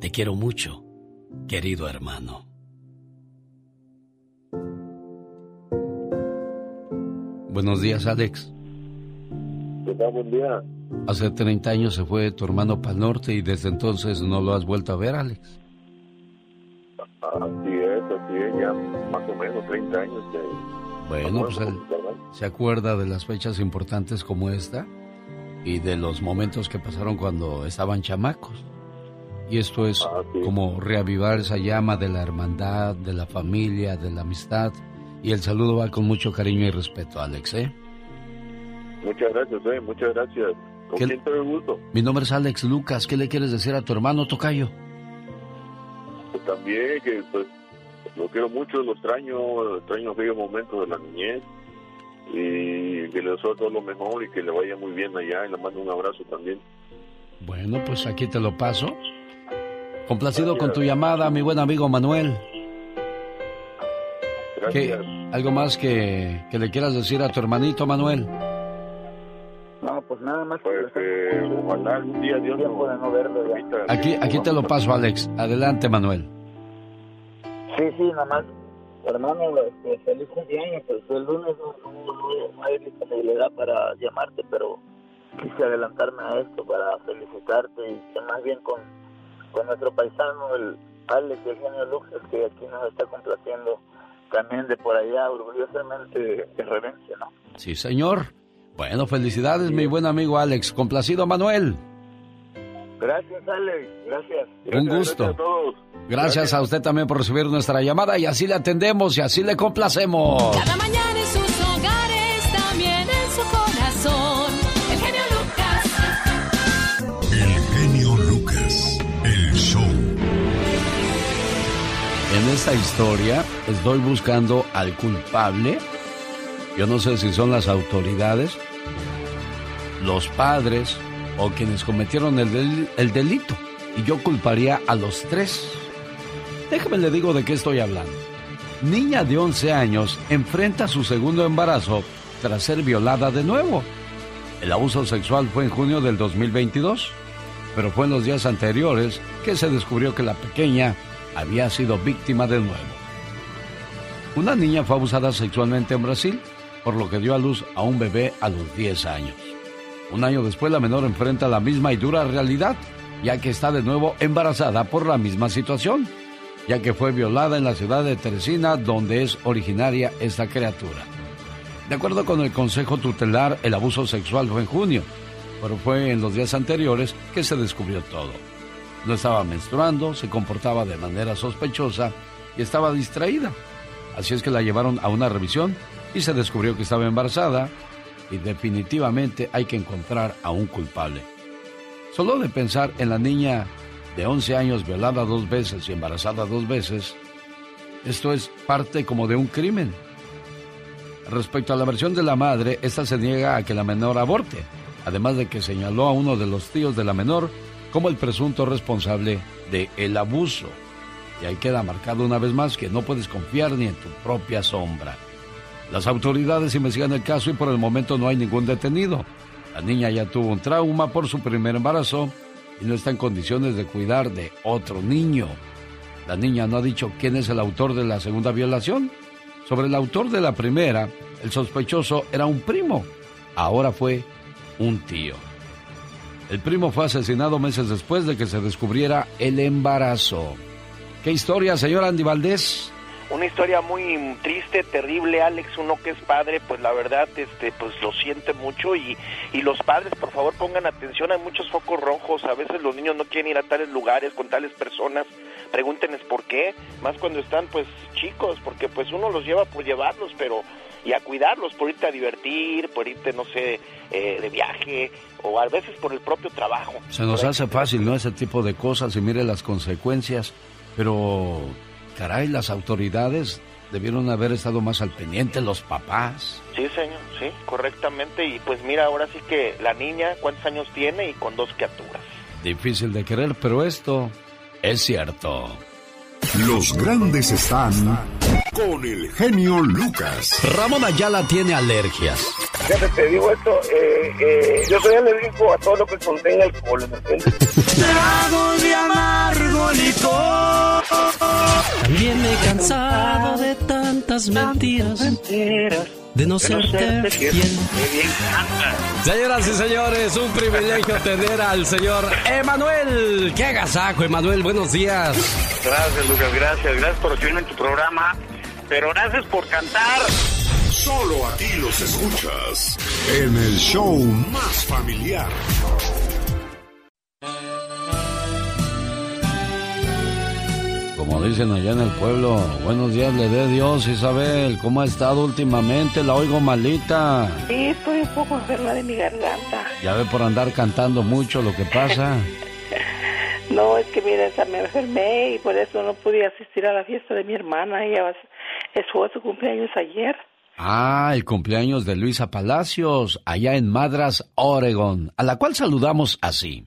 Te quiero mucho, querido hermano. Buenos días, Alex. ¿Qué tal? Buen día. Hace 30 años se fue tu hermano para el norte y desde entonces no lo has vuelto a ver, Alex. Así es, así es, ya más o menos 30 años que... Bueno, pues él se acuerda de las fechas importantes como esta y de los momentos que pasaron cuando estaban chamacos. Y esto es Ah, como reavivar esa llama de la hermandad, de la familia, de la amistad. Y el saludo va con mucho cariño y respeto, Alex, ¿eh? Muchas gracias, eh, muchas gracias. ¿Con ¿Qué- gusto? Mi nombre es Alex Lucas. ¿Qué le quieres decir a tu hermano, Tocayo? Pues también que pues lo quiero mucho, lo extraño, lo extraño aquellos momentos de la niñez y que le deseo todo lo mejor y que le vaya muy bien allá y le mando un abrazo también. Bueno, pues aquí te lo paso. Complacido con tu llamada, mi buen amigo Manuel. ¿Qué- Gracias. ¿Algo más que, que le quieras decir a tu hermanito, Manuel? No, pues nada más. Pues eh, ojalá algún día Dios de no verlo ya. Aquí, aquí te lo paso, Alex. Adelante, Manuel. Sí, sí, nada más. Hermano, este, feliz cumpleaños. Pues el lunes no, no, no- no hay disponibilidad para llamarte, pero quise adelantarme a esto para felicitarte y que más bien con, con nuestro paisano, el Alex y el genio Lucas, que aquí nos está complaciendo también de por allá, orgullosamente guerrerense, ¿no? Sí, señor. Bueno, felicidades, mi buen amigo Alex. Complacido, Manuel. Gracias, Alex. Gracias. Un gusto. Gracias a usted también por recibir nuestra llamada y así le atendemos y así le complacemos. Cada mañana esta historia estoy buscando al culpable. Yo no sé si son las autoridades, los padres o quienes cometieron el, del- el delito. Y yo culparía a los tres. Déjame le digo de qué estoy hablando. Niña de 11 años enfrenta su segundo embarazo tras ser violada de nuevo. El abuso sexual fue en junio del 2022, pero fue en los días anteriores que se descubrió que la pequeña había sido víctima de nuevo. Una niña fue abusada sexualmente en Brasil, por lo que dio a luz a un bebé a los 10 años. Un año después la menor enfrenta la misma y dura realidad, ya que está de nuevo embarazada por la misma situación, ya que fue violada en la ciudad de Teresina, donde es originaria esta criatura. De acuerdo con el Consejo Tutelar, el abuso sexual fue en junio, pero fue en los días anteriores que se descubrió todo. No estaba menstruando, se comportaba de manera sospechosa y estaba distraída. Así es que la llevaron a una revisión y se descubrió que estaba embarazada y definitivamente hay que encontrar a un culpable. Solo de pensar en la niña de 11 años violada dos veces y embarazada dos veces, esto es parte como de un crimen. Respecto a la versión de la madre, esta se niega a que la menor aborte, además de que señaló a uno de los tíos de la menor como el presunto responsable de el abuso. Y ahí queda marcado una vez más que no puedes confiar ni en tu propia sombra. Las autoridades investigan el caso y por el momento no hay ningún detenido. La niña ya tuvo un trauma por su primer embarazo y no está en condiciones de cuidar de otro niño. La niña no ha dicho quién es el autor de la segunda violación. Sobre el autor de la primera, el sospechoso era un primo. Ahora fue un tío. El primo fue asesinado meses después de que se descubriera el embarazo. ¿Qué historia, señor Andy Valdés? Una historia muy triste, terrible, Alex, uno que es padre, pues la verdad, este, pues lo siente mucho y, y los padres, por favor, pongan atención, hay muchos focos rojos, a veces los niños no quieren ir a tales lugares con tales personas, pregúntenles por qué, más cuando están pues chicos, porque pues uno los lleva por llevarlos, pero y a cuidarlos, por irte a divertir, por irte, no sé, eh, de viaje, o a veces por el propio trabajo. Se nos hace fácil, ¿no? Ese tipo de cosas y mire las consecuencias. Pero, caray, las autoridades debieron haber estado más al pendiente, los papás. Sí, señor, sí, correctamente. Y pues mira, ahora sí que la niña, ¿cuántos años tiene? Y con dos criaturas. Difícil de creer, pero esto es cierto. Los grandes están con el genio Lucas. Ramón Ayala tiene alergias. Fíjate, te digo esto, eh, eh, yo soy alérgico a todo lo que contenga alcohol. Trago de amargo licor. También me he cansado de tantas mentiras. De no serte fiel. Señoras y señores, un privilegio tener al señor Emanuel. ¡Qué agasajo, Emanuel! Buenos días. Gracias, Lucas, gracias. Gracias por recibirme en tu programa. Pero gracias por cantar. Solo aquí los escuchas en el show más familiar. Como dicen allá en el pueblo, buenos días le dé Dios, Isabel. ¿Cómo ha estado últimamente? La oigo malita. Sí, estoy un poco enferma de mi garganta. Ya ve por andar cantando mucho lo que pasa. *laughs* no, es que mira, me enfermé y por eso no pude asistir a la fiesta de mi hermana. Ella fue su cumpleaños ayer. Ah, el cumpleaños de Luisa Palacios, allá en Madras, Oregon, a la cual saludamos así.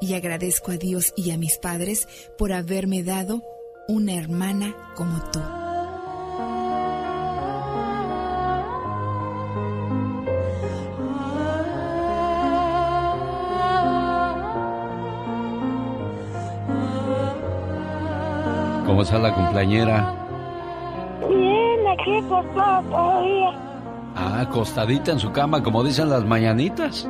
y agradezco a Dios y a mis padres por haberme dado una hermana como tú. ¿Cómo está la cumpleañera? Bien, aquí acostada todavía. Ah, acostadita en su cama, como dicen las mañanitas.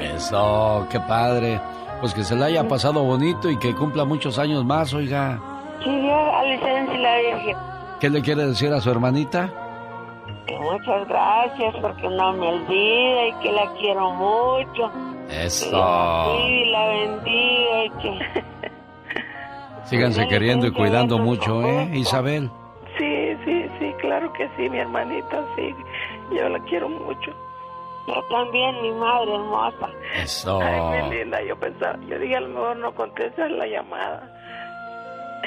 Eso, qué padre. Pues que se la haya pasado bonito y que cumpla muchos años más, oiga. Sí, a licencia la Virgen. ¿Qué le quiere decir a su hermanita? Que muchas gracias porque no me olvida y que la quiero mucho. Eso. Y la bendiga y que... *laughs* Síganse queriendo y cuidando mucho, ¿eh, Isabel? Sí, sí, sí, claro que sí, mi hermanita, sí. Yo la quiero mucho. Yo también, mi madre hermosa. Eso. Ay, mi linda, yo pensaba, yo dije a lo mejor no contestas la llamada.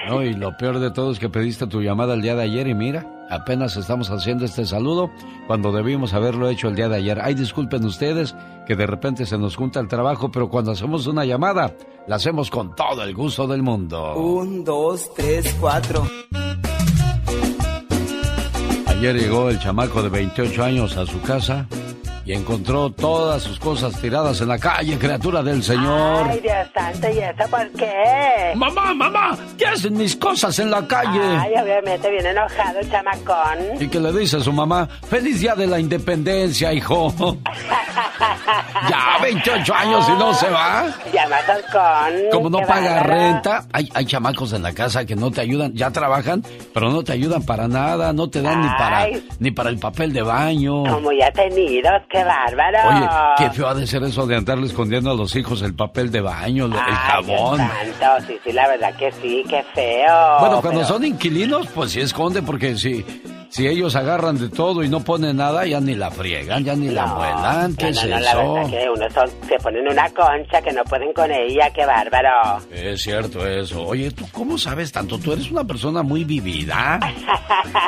No, y lo peor de todo es que pediste tu llamada el día de ayer y mira, apenas estamos haciendo este saludo cuando debimos haberlo hecho el día de ayer. Ay, disculpen ustedes que de repente se nos junta el trabajo, pero cuando hacemos una llamada, la hacemos con todo el gusto del mundo. Un, dos, tres, cuatro. Ayer llegó el chamaco de 28 años a su casa y encontró todas sus cosas tiradas en la calle, criatura del Señor. Ay, Dios santo, ¿y eso por qué? Mamá, mamá, ¿qué hacen mis cosas en la calle? Ay, obviamente viene enojado el chamacón. ¿Y qué le dice a su mamá? ¡Feliz día de la independencia, hijo! *laughs* ya, 28 años y no se va. Llama con. Como no paga renta, hay, hay chamacos en la casa que no te ayudan, ya trabajan, pero no te ayudan para nada, no te dan ni para, ni para el papel de baño. Como ya tenido, qué bárbaro. Oye, qué feo ha de ser eso de andarle escondiendo a los hijos el papel de baño, el Ay, jabón. Santo, sí, sí, la verdad que sí, qué feo. Bueno, cuando pero- son inquilinos, pues sí esconde, porque si, si ellos agarran de todo y no ponen nada, ya ni la friegan, ya ni la muelan. ¿Qué No, es no, eso? la verdad que uno son, se ponen una concha que no pueden con ella, qué bárbaro. Es cierto eso. Oye, ¿tú cómo sabes tanto? Tú eres una persona muy vivida. *laughs*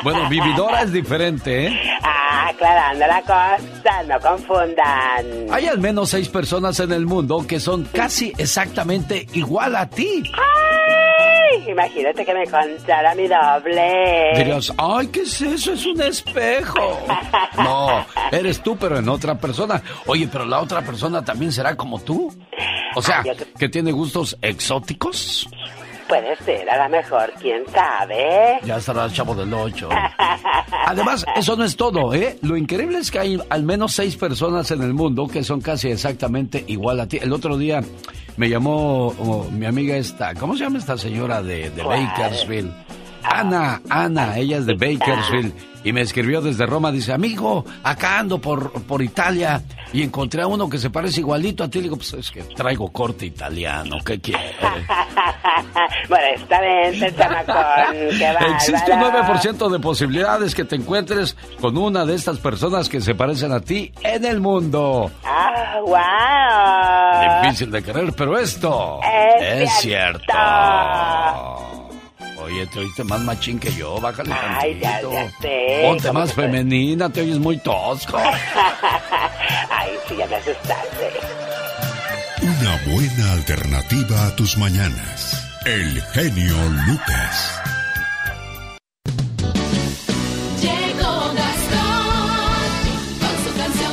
Bueno, vividora es diferente, ¿eh? Ah, aclarando la cosa, no confundan. Hay al menos seis personas en el mundo que son casi exactamente igual a ti. ¡Ay! Imagínate que me contara mi doble. Dirías, ay, ¿qué es eso? Es un espejo. *laughs* No, eres tú, pero en otra persona. Oye, pero la otra persona también será como tú. O sea, que tiene gustos exóticos. Puede ser, a lo mejor, quién sabe. Ya estará el chavo del 8. *laughs* Además, eso no es todo, ¿eh? Lo increíble es que hay al menos seis personas en el mundo que son casi exactamente igual a ti. El otro día me llamó oh, mi amiga esta, ¿cómo se llama esta señora de, de. Bakersfield? Ana, Ana, ella es de Bakersfield y me escribió desde Roma, dice, amigo, acá ando por, por Italia y encontré a uno que se parece igualito a ti. Le digo, pues es que traigo corte italiano, ¿qué quieres? *laughs* bueno, está bien, el chamacón, qué bárbaro. *laughs* Existe un 9% de posibilidades que te encuentres con una de estas personas que se parecen a ti en el mundo. Ah, wow. Difícil de creer, pero esto Es es cierto. Oye, te oíste más machín que yo, bájale Ay, ya, tantito. ya sé. Ponte ¿Cómo más femenina, te oyes muy tosco. *laughs* Ay, sí, ya me asustaste. Una buena alternativa a tus mañanas. El genio Lucas. Llegó Gastón con su canción.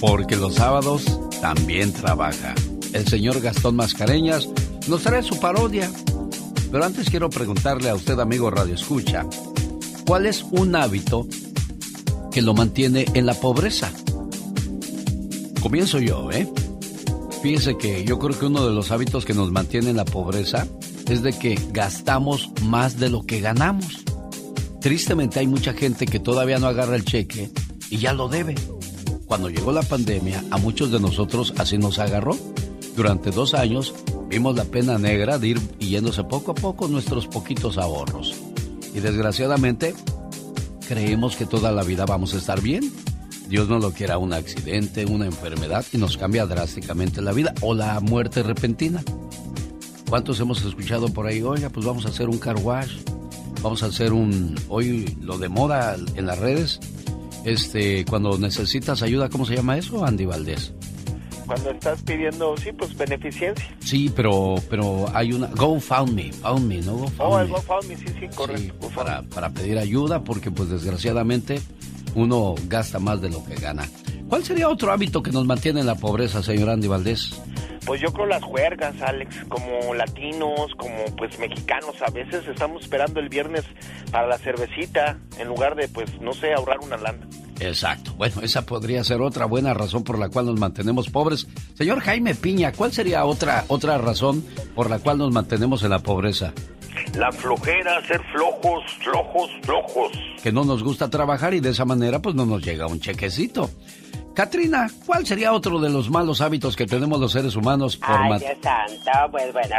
Porque los sábados también trabaja. el señor Gastón Mascareñas, nos trae su parodia. Pero antes quiero preguntarle a usted, amigo Radio Escucha, ¿cuál es un hábito que lo mantiene en la pobreza? Comienzo yo, ¿eh? Fíjese que yo creo que uno de los hábitos que nos mantiene en la pobreza es de que gastamos más de lo que ganamos. Tristemente hay mucha gente que todavía no agarra el cheque y ya lo debe. Cuando llegó la pandemia, a muchos de nosotros así nos agarró. Durante dos años vimos la pena negra de ir yéndose poco a poco nuestros poquitos ahorros. Y desgraciadamente creemos que toda la vida vamos a estar bien. Dios no lo quiera un accidente, una enfermedad y nos cambia drásticamente la vida o la muerte repentina. ¿Cuántos hemos escuchado por ahí? Oiga, pues vamos a hacer un car. Vamos a hacer un... Hoy lo de moda en las redes. Este, cuando necesitas ayuda, ¿cómo se llama eso, Andy Valdés? Cuando estás pidiendo, sí, pues beneficencia. Sí, pero, pero hay una... GoFundMe, me, ¿no? GoFundMe. Oh, el GoFundMe, sí, sí, correcto. para, para pedir ayuda porque pues desgraciadamente uno gasta más de lo que gana. ¿Cuál sería otro hábito que nos mantiene en la pobreza, señor Andy Valdés? Pues yo creo las juergas, Alex, como latinos, como pues mexicanos, a veces estamos esperando el viernes para la cervecita en lugar de pues no sé, ahorrar una lana. Exacto. Bueno, esa podría ser otra buena razón por la cual nos mantenemos pobres. Señor Jaime Piña, ¿cuál sería otra otra razón por la cual nos mantenemos en la pobreza? La flojera, ser flojos, flojos, flojos. Que no nos gusta trabajar y de esa manera pues no nos llega un chequecito. Katrina, ¿cuál sería otro de los malos hábitos que tenemos los seres humanos por Ay, Dios santo, pues bueno,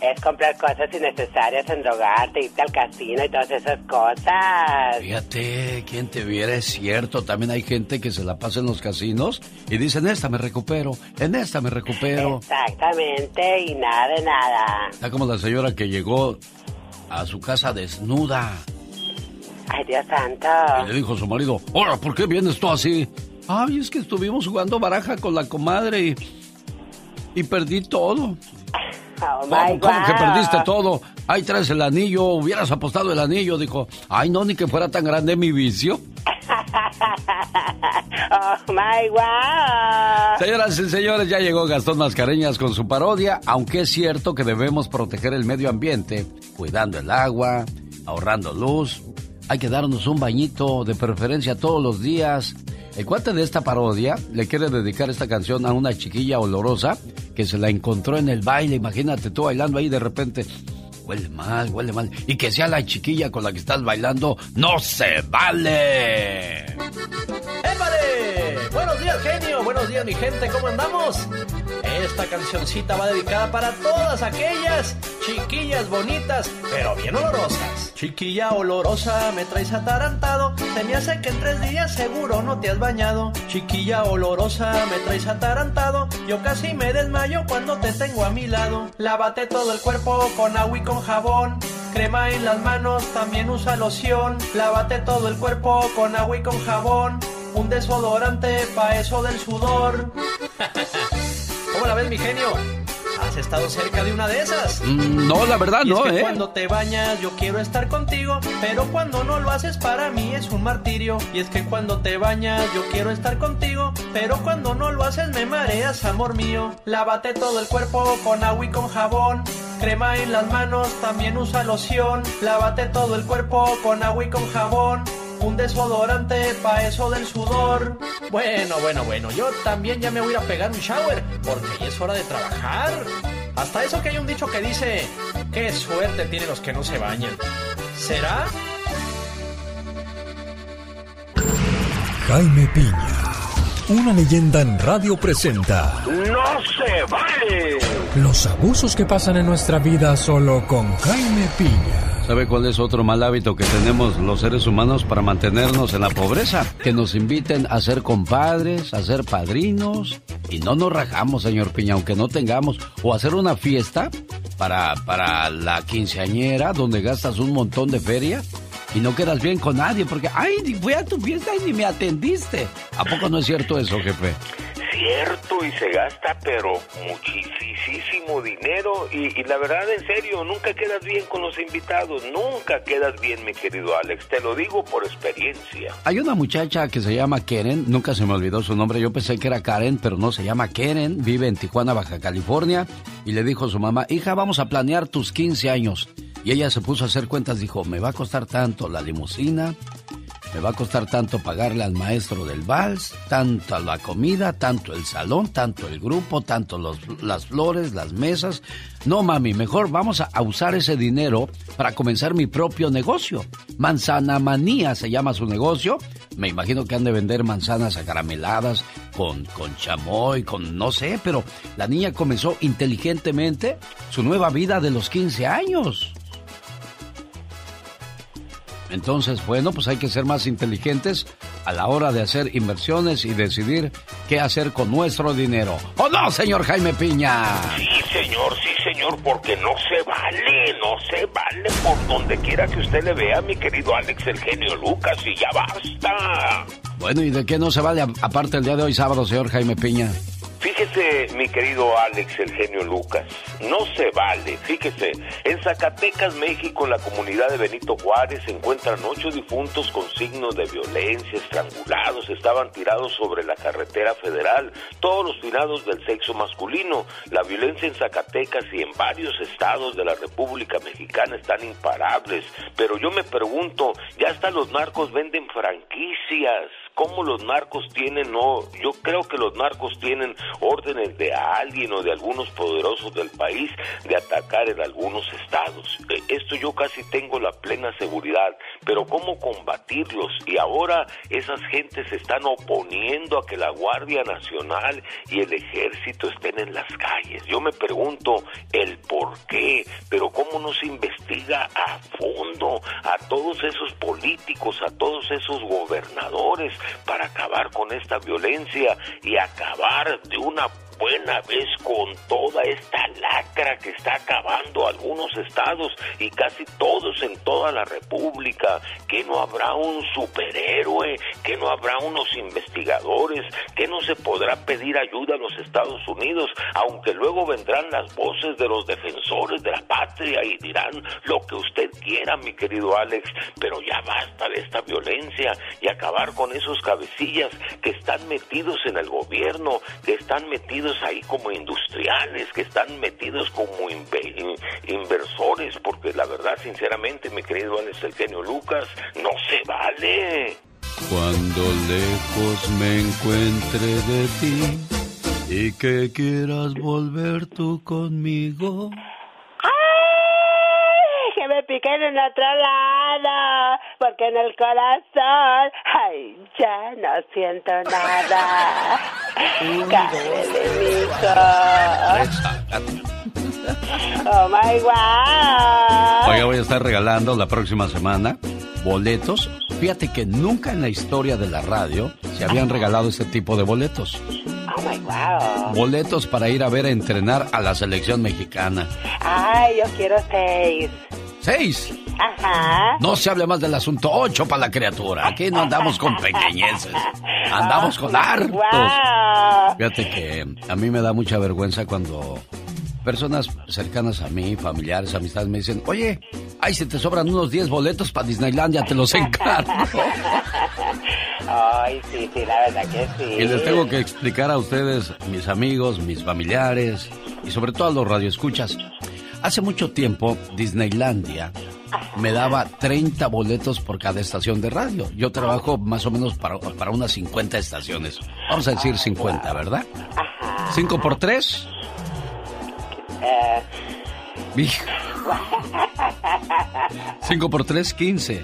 es comprar cosas innecesarias, endrogarte, irte al casino y todas esas cosas. Fíjate, quien te viera es cierto, también hay gente que se la pasa en los casinos y dice, en esta me recupero, en esta me recupero. Exactamente, y nada de nada. Está como la señora que llegó a su casa desnuda. Ay, Dios santo. Y le dijo a su marido, hola, ¿por qué vienes tú así? Ay, es que estuvimos jugando baraja con la comadre y, y perdí todo. Oh, ¿Cómo, ¿Cómo, que perdiste todo? Ahí traes el anillo, hubieras apostado el anillo. Dijo, ay, no, ni que fuera tan grande mi vicio. *laughs* oh my wow. Señoras y señores, ya llegó Gastón Mascareñas con su parodia, aunque es cierto que debemos proteger el medio ambiente, cuidando el agua, ahorrando luz. Hay que darnos un bañito de preferencia todos los días. El cuate de esta parodia le quiere dedicar esta canción a una chiquilla olorosa que se la encontró en el baile. Imagínate tú bailando ahí de repente. Huele mal, huele mal. Y que sea la chiquilla con la que estás bailando, no se vale. ¡Épale! Buenos días, genio. Buenos días, mi gente. ¿Cómo andamos? Esta cancioncita va dedicada para todas aquellas chiquillas bonitas, pero bien olorosas. Chiquilla olorosa, me traes atarantado. Se me hace que en tres días seguro no te has bañado. Chiquilla olorosa, me traes atarantado. Yo casi me desmayo cuando te tengo a mi lado. Lávate todo el cuerpo con agua y con jabón. Crema en las manos, también usa loción. Lávate todo el cuerpo con agua y con jabón. Un desodorante pa' eso del sudor. *laughs* ¿Cómo la ves, mi genio? ¿Has estado cerca de una de esas? Mm, no, la verdad Y no, es que ¿eh? Cuando te bañas yo quiero estar contigo, pero cuando no lo haces para mí es un martirio. Y es que cuando te bañas yo quiero estar contigo, pero cuando no lo haces me mareas, amor mío. Lávate todo el cuerpo con agua y con jabón. Crema en las manos, también usa loción. Lávate todo el cuerpo con agua y con jabón. Un desodorante pa' eso del sudor. Bueno, bueno, bueno, yo también ya me voy a pegar un shower, porque ya es hora de trabajar. Hasta eso que hay un dicho que dice, qué suerte tienen los que no se bañan. ¿Será? Jaime Piña, una leyenda en radio presenta ¡No se vale! los abusos que pasan en nuestra vida solo con Jaime Piña. ¿Sabe cuál es otro mal hábito que tenemos los seres humanos para mantenernos en la pobreza? Que nos inviten a ser compadres, a ser padrinos y no nos rajamos, señor Piña, aunque no tengamos. O hacer una fiesta para, para la quinceañera donde gastas un montón de feria y no quedas bien con nadie porque, ay, fui a tu fiesta y ni me atendiste. ¿A poco no es cierto eso, jefe? Cierto, y se gasta, pero muchísimo dinero. Y, y la verdad, en serio, nunca quedas bien con los invitados. Nunca quedas bien, mi querido Alex. Te lo digo por experiencia. Hay una muchacha que se llama Karen, nunca se me olvidó su nombre. Yo pensé que era Karen, pero no se llama Karen. Vive en Tijuana, Baja California. Y le dijo a su mamá, hija, vamos a planear tus 15 años. Y ella se puso a hacer cuentas, dijo, me va a costar tanto la limusina, me va a costar tanto pagarle al maestro del vals, tanto la comida, tanto el salón, tanto el grupo, tanto las flores, las mesas. No, mami, mejor vamos a, a usar ese dinero para comenzar mi propio negocio. Manzana Manía se llama su negocio. Me imagino que han de vender manzanas acarameladas con, con chamoy, con no sé, pero la niña comenzó inteligentemente su nueva vida de los 15 años. Entonces, bueno, pues hay que ser más inteligentes a la hora de hacer inversiones y decidir qué hacer con nuestro dinero. ¿O no, señor Jaime Piña? Sí, señor, sí, señor, porque no se vale, no se vale por donde quiera que usted le vea, mi querido Alex, el genio Lucas, y ya basta. Bueno, ¿y de qué no se vale aparte el día de hoy sábado, señor Jaime Piña? Fíjese, mi querido Alex, el genio Lucas, no se vale. Fíjese, en Zacatecas, México, en la comunidad de Benito Juárez, se encuentran ocho difuntos con signos de violencia, estrangulados, estaban tirados sobre la carretera federal, todos los tirados del sexo masculino. La violencia en Zacatecas y en varios estados de la República Mexicana están imparables. Pero yo me pregunto, ya hasta los narcos venden franquicias cómo los narcos tienen, no, yo creo que los narcos tienen órdenes de alguien o de algunos poderosos del país de atacar en algunos estados. Eh, Esto yo casi tengo la plena seguridad, pero cómo combatirlos y ahora esas gentes están oponiendo a que la Guardia Nacional y el ejército estén en las calles. Yo me pregunto el por qué, pero cómo no se investiga a fondo a todos esos políticos, a todos esos gobernadores para acabar con esta violencia y acabar de una buena vez con toda esta lacra que está acabando algunos estados y casi todos en toda la República, que no habrá un superhéroe, que no habrá unos investigadores, que no se podrá pedir ayuda a los Estados Unidos, aunque luego vendrán las voces de los defensores de la patria y dirán lo que usted quiera, mi querido Alex, pero ya basta de esta violencia y acabar con esos cabecillas que están metidos en el gobierno, que están metidos ahí como industriales, que están metidos como inve- inversores, porque la verdad, sinceramente, mi querido Alex el genio Lucas, no se vale. Cuando lejos me encuentre de ti y que quieras volver tú conmigo. Piquen en otro lado, porque en el corazón, ay, ya no siento nada. Cállate. Oh my God. Oiga, voy a estar regalando la próxima semana boletos. Fíjate que nunca en la historia de la radio se habían regalado este tipo de boletos. Oh my wow. Boletos para ir a ver a entrenar a la selección mexicana. Ay, yo quiero seis. ¡Seis! Ajá. No se hable más del asunto. Ocho para la criatura. Aquí no andamos con pequeñeces. *laughs* Andamos con hartos. Wow. Fíjate que a mí me da mucha vergüenza cuando personas cercanas a mí, familiares, amistades, me dicen, oye, ay, si te sobran unos 10 boletos para Disneylandia, te los encargo. Ay, sí, sí, la verdad que sí. Y les tengo que explicar a ustedes, mis amigos, mis familiares y sobre todo a los radioescuchas. Hace mucho tiempo, Disneylandia me daba 30 boletos por cada estación de radio. Yo trabajo más o menos para, para unas 50 estaciones. Vamos a decir 50, ¿verdad? ¿5 por 3? Eh, 5 por 3, 15.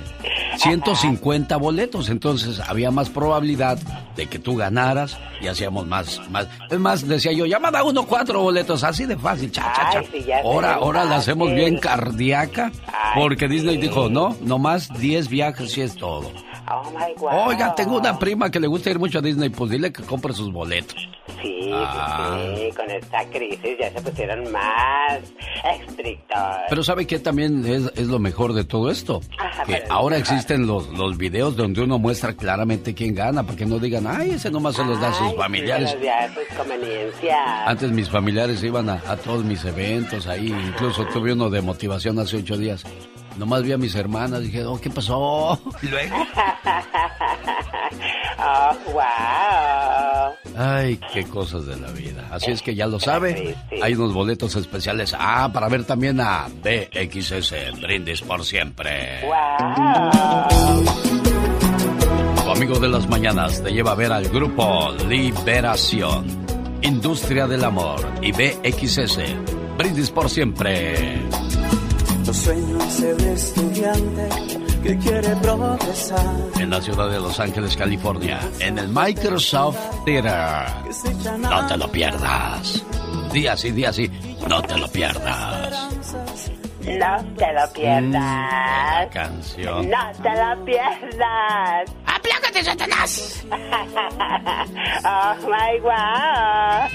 150 boletos. Entonces había más probabilidad de que tú ganaras y hacíamos más. más. Es más, decía yo, llamada uno, cuatro boletos. Así de fácil. Cha, cha, cha. Ay, sí, ahora, ahora la hacemos bien cardíaca. Porque Disney dijo, no, nomás 10 viajes y es todo. Oh my God. Oiga, tengo una prima que le gusta ir mucho a Disney. Pues dile que compre sus boletos. Sí, Ah. sí, sí, con esta crisis ya se pusieron más estrictos. Pero ¿sabe qué también es, es lo mejor de todo esto? Ajá, Que ahora existen los, los videos donde uno muestra claramente quién gana, para que no digan, ay, ese nomás se los da a sus familiares. sí, a sus conveniencias. Antes mis familiares iban a, a todos mis eventos ahí, incluso tuve uno de motivación hace ocho días. Nomás vi a mis hermanas, dije, oh, ¿qué pasó? Y *laughs* luego, *laughs* oh, wow. ay, qué cosas de la vida. Así es que ya lo sabe, hay unos boletos especiales. Ah, para ver también a BXS, Brindis por siempre. Tu amigo de las mañanas te lleva a ver al grupo Liberación, Industria del Amor y BXS, Brindis por siempre. Yo sueño estudiante que quiere progresar. En la ciudad de Los Ángeles, California, en el Microsoft Theater. No te lo pierdas. Día sí, día sí, no te lo pierdas. No te lo pierdas. Canción. No te lo pierdas. *laughs* ¡Aplácate, Satanás! oh my wow.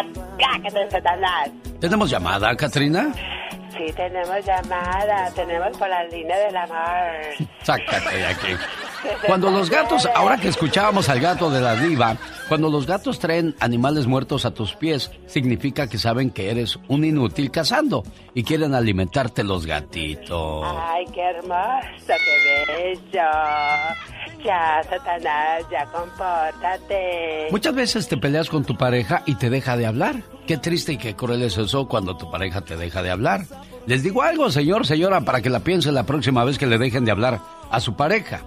Aplácate, Satanás. ¿Tenemos llamada, Katrina? Sí, tenemos llamada. Tenemos por la línea del amor. Sácate de aquí. Cuando los gatos, ahora que escuchábamos al gato de la diva, cuando los gatos traen animales muertos a tus pies, significa que saben que eres un inútil cazando y quieren alimentarte los gatitos. Ay, qué hermoso, qué bello. Ya, Satanás, ya compórtate. Muchas veces te peleas con tu pareja y te deja de hablar. Qué triste y qué cruel es eso cuando tu pareja te deja de hablar. Les digo algo, señor, señora, para que la piense la próxima vez que le dejen de hablar a su pareja.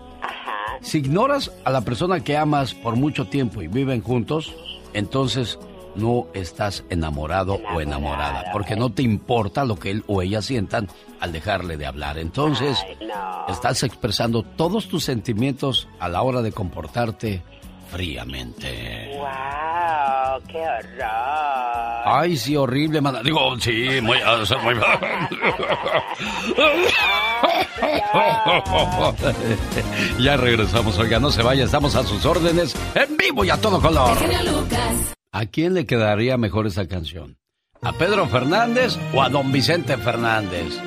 Si ignoras a la persona que amas por mucho tiempo y viven juntos, entonces no estás enamorado o enamorada, porque no te importa lo que él o ella sientan al dejarle de hablar. Entonces, estás expresando todos tus sentimientos a la hora de comportarte fríamente. Wow, qué horror. Ay, sí, horrible, mana. Digo, sí, muy... o sea, muy... *laughs* ya regresamos, oiga, no se vaya, estamos a sus órdenes, en vivo y a todo color. ¿A quién le quedaría mejor esa canción? ¿A Pedro Fernández o a don Vicente Fernández?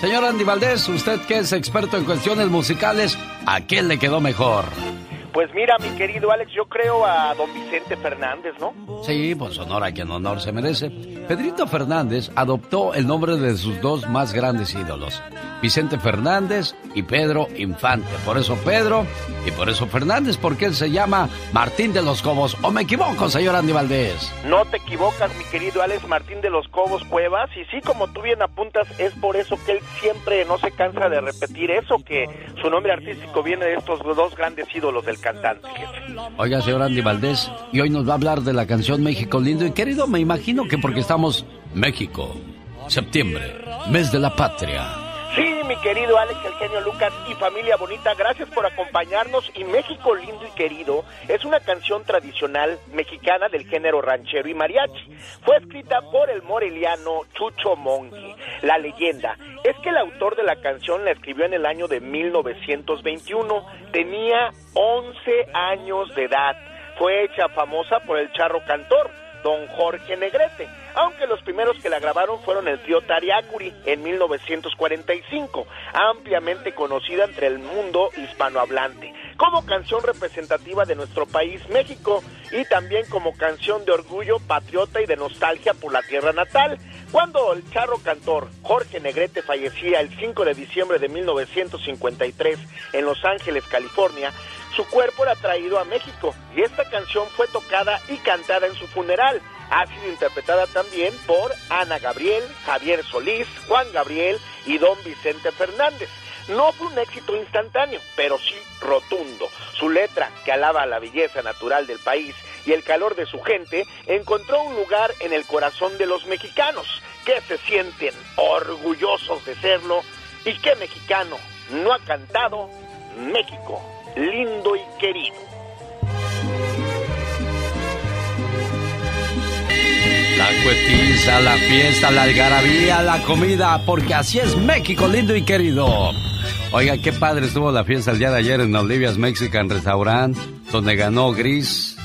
Señor Andy Valdés, usted que es experto en cuestiones musicales, ¿a quién le quedó mejor? Pues mira, mi querido Alex, yo creo a don Vicente Fernández, ¿no? Sí, pues honor a quien honor se merece. Pedrito Fernández adoptó el nombre de sus dos más grandes ídolos, Vicente Fernández y Pedro Infante. Por eso Pedro y por eso Fernández, porque él se llama Martín de los Cobos. ¿O me equivoco, señor Andy Valdés? No te equivocas, mi querido Alex Martín de los Cobos Cuevas. Y sí, como tú bien apuntas, es por eso que él siempre no se cansa de repetir eso, que su nombre artístico viene de estos dos grandes ídolos del cantante. Oiga, señor Andy Valdés, y hoy nos va a hablar de la canción México Lindo y Querido. Me imagino que porque estamos México, septiembre, mes de la patria. Sí, mi querido Alex, el genio Lucas y familia bonita, gracias por acompañarnos. Y México lindo y querido es una canción tradicional mexicana del género ranchero y mariachi. Fue escrita por el moreliano Chucho Mongi. La leyenda es que el autor de la canción la escribió en el año de 1921. Tenía 11 años de edad. Fue hecha famosa por el charro cantor don Jorge Negrete, aunque los primeros que la grabaron fueron el trío Tariacuri en 1945, ampliamente conocida entre el mundo hispanohablante, como canción representativa de nuestro país México y también como canción de orgullo patriota y de nostalgia por la tierra natal. Cuando el charro cantor Jorge Negrete fallecía el 5 de diciembre de 1953 en Los Ángeles, California, su cuerpo era traído a México y esta canción fue tocada y cantada en su funeral. Ha sido interpretada también por Ana Gabriel, Javier Solís, Juan Gabriel y Don Vicente Fernández. No fue un éxito instantáneo, pero sí rotundo. Su letra, que alaba la belleza natural del país y el calor de su gente, encontró un lugar en el corazón de los mexicanos, que se sienten orgullosos de serlo y que mexicano no ha cantado México lindo y querido. La cuetiza, la fiesta, la algarabía, la comida, porque así es México lindo y querido. Oiga, qué padre estuvo la fiesta el día de ayer en Olivia's Mexican Restaurant, donde ganó Gris.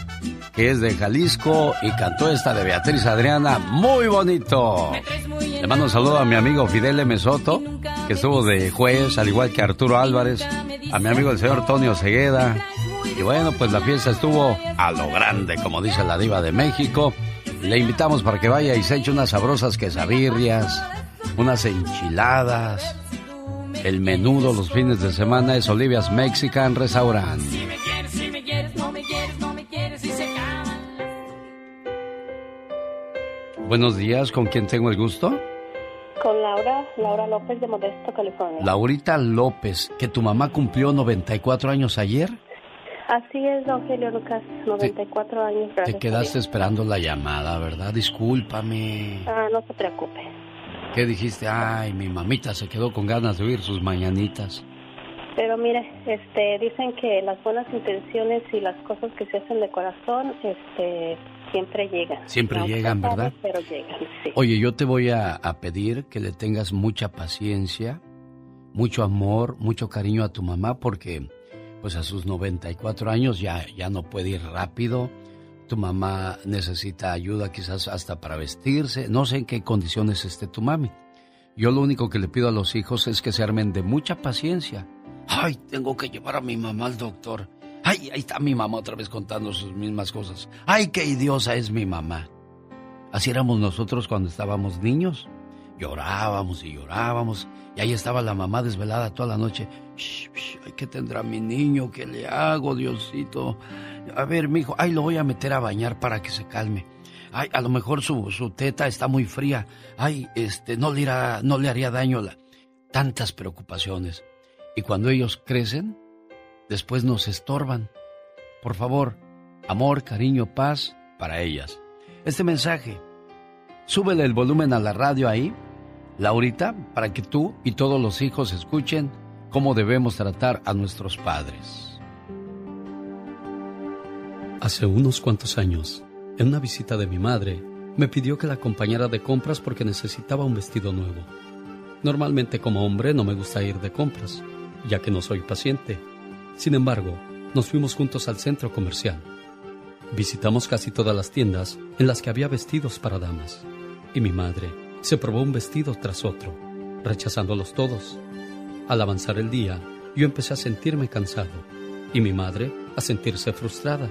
Que es de Jalisco y cantó esta de Beatriz Adriana, muy bonito. Le mando un saludo a mi amigo Fidel M. Soto, que estuvo de juez, al igual que Arturo Álvarez, a mi amigo el señor Tonio Cegueda. Y bueno, pues la fiesta estuvo a lo grande, como dice la diva de México. Le invitamos para que vaya y se eche unas sabrosas quesabirrias, unas enchiladas. El menudo los fines de semana es Olivia's Mexican Restaurant. Buenos días, ¿con quién tengo el gusto? Con Laura, Laura López de Modesto, California. Laurita López, que tu mamá cumplió 94 años ayer. Así es, don Lucas, 94 años. Te quedaste esperando la llamada, ¿verdad? Discúlpame. Ah, no se preocupe. ¿Qué dijiste? Ay, mi mamita se quedó con ganas de oír sus mañanitas. Pero mire, este, dicen que las buenas intenciones y las cosas que se hacen de corazón, este, siempre llegan. Siempre llegan, ¿verdad? Pero llegan, sí. Oye, yo te voy a, a pedir que le tengas mucha paciencia, mucho amor, mucho cariño a tu mamá, porque pues a sus 94 años ya, ya no puede ir rápido. Tu mamá necesita ayuda quizás hasta para vestirse. No sé en qué condiciones esté tu mami. Yo lo único que le pido a los hijos es que se armen de mucha paciencia. Ay, tengo que llevar a mi mamá al doctor. Ay, ahí está mi mamá otra vez contando sus mismas cosas. Ay, qué idiosa es mi mamá. Así éramos nosotros cuando estábamos niños. Llorábamos y llorábamos. Y ahí estaba la mamá desvelada toda la noche. ay, ¿qué tendrá mi niño? ¿Qué le hago, Diosito? A ver, mi hijo, ay, lo voy a meter a bañar para que se calme. Ay, a lo mejor su, su teta está muy fría. Ay, este, no le, irá, no le haría daño la... tantas preocupaciones. Y cuando ellos crecen, después nos estorban. Por favor, amor, cariño, paz para ellas. Este mensaje, súbele el volumen a la radio ahí, Laurita, para que tú y todos los hijos escuchen cómo debemos tratar a nuestros padres. Hace unos cuantos años, en una visita de mi madre, me pidió que la acompañara de compras porque necesitaba un vestido nuevo. Normalmente como hombre no me gusta ir de compras, ya que no soy paciente. Sin embargo, nos fuimos juntos al centro comercial. Visitamos casi todas las tiendas en las que había vestidos para damas, y mi madre se probó un vestido tras otro, rechazándolos todos. Al avanzar el día, yo empecé a sentirme cansado y mi madre a sentirse frustrada.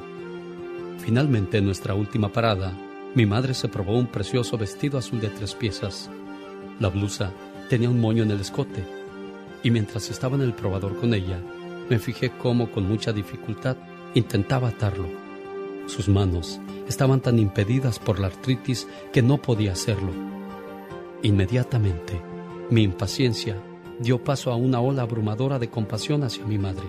Finalmente, en nuestra última parada, mi madre se probó un precioso vestido azul de tres piezas. La blusa tenía un moño en el escote y mientras estaba en el probador con ella, me fijé cómo con mucha dificultad intentaba atarlo. Sus manos estaban tan impedidas por la artritis que no podía hacerlo. Inmediatamente, mi impaciencia dio paso a una ola abrumadora de compasión hacia mi madre.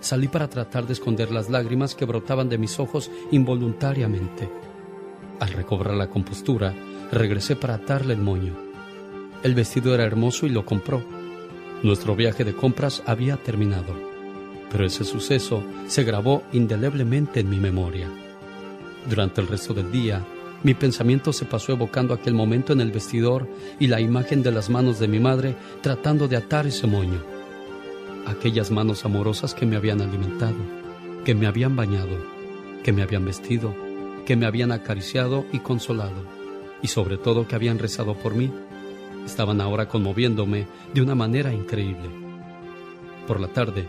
Salí para tratar de esconder las lágrimas que brotaban de mis ojos involuntariamente. Al recobrar la compostura, regresé para atarle el moño. El vestido era hermoso y lo compró. Nuestro viaje de compras había terminado, pero ese suceso se grabó indeleblemente en mi memoria. Durante el resto del día, mi pensamiento se pasó evocando aquel momento en el vestidor y la imagen de las manos de mi madre tratando de atar ese moño. Aquellas manos amorosas que me habían alimentado, que me habían bañado, que me habían vestido, que me habían acariciado y consolado, y sobre todo que habían rezado por mí, estaban ahora conmoviéndome de una manera increíble. Por la tarde,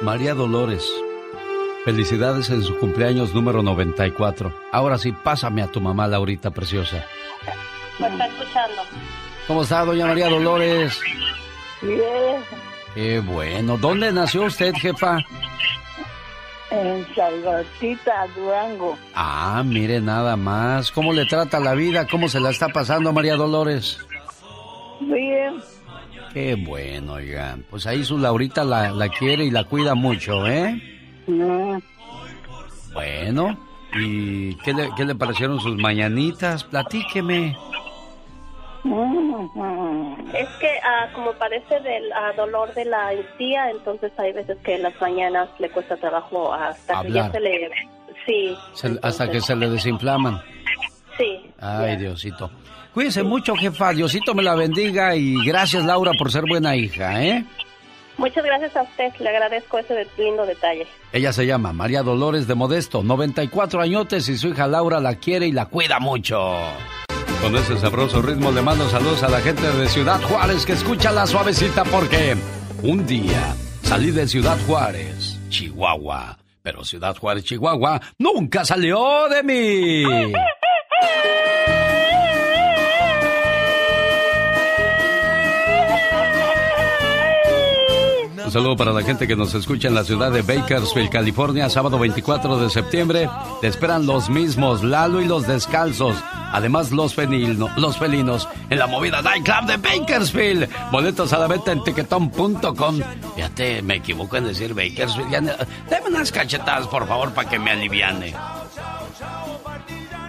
María Dolores, felicidades en su cumpleaños número 94. Ahora sí, pásame a tu mamá, Laurita preciosa. Me está escuchando. ¿Cómo está, doña María Dolores? Bien. Qué bueno. ¿Dónde nació usted, jefa? En Salvatita, Durango. Ah, mire nada más. ¿Cómo le trata la vida? ¿Cómo se la está pasando María Dolores? Bien. Qué bueno, oigan. Pues ahí su Laurita la, la quiere y la cuida mucho, ¿eh? No. Bueno, ¿Y qué le, qué le parecieron sus mañanitas? Platíqueme. Es que ah, como parece del ah, dolor de la encía, entonces hay veces que en las mañanas le cuesta trabajo hasta que ya se le... Sí. Se- hasta que se le desinflaman. Sí. Ay, Diosito. Cuídese mucho, jefa. Diosito me la bendiga y gracias, Laura, por ser buena hija, ¿eh? Muchas gracias a usted, le agradezco ese de- lindo detalle. Ella se llama María Dolores de Modesto, 94 añotes y su hija Laura la quiere y la cuida mucho. Con ese sabroso ritmo le mando saludos a la gente de Ciudad Juárez que escucha la suavecita porque un día salí de Ciudad Juárez, Chihuahua, pero Ciudad Juárez, Chihuahua nunca salió de mí. *laughs* Un saludo para la gente que nos escucha en la ciudad de Bakersfield, California, sábado 24 de septiembre. Te esperan los mismos, Lalo y los descalzos. Además, los, los felinos en la movida Nightclub de Bakersfield. Boletos a la venta en tiquetón.com. Fíjate, me equivoco en decir Bakersfield. Ya Dame unas cachetadas, por favor, para que me aliviane.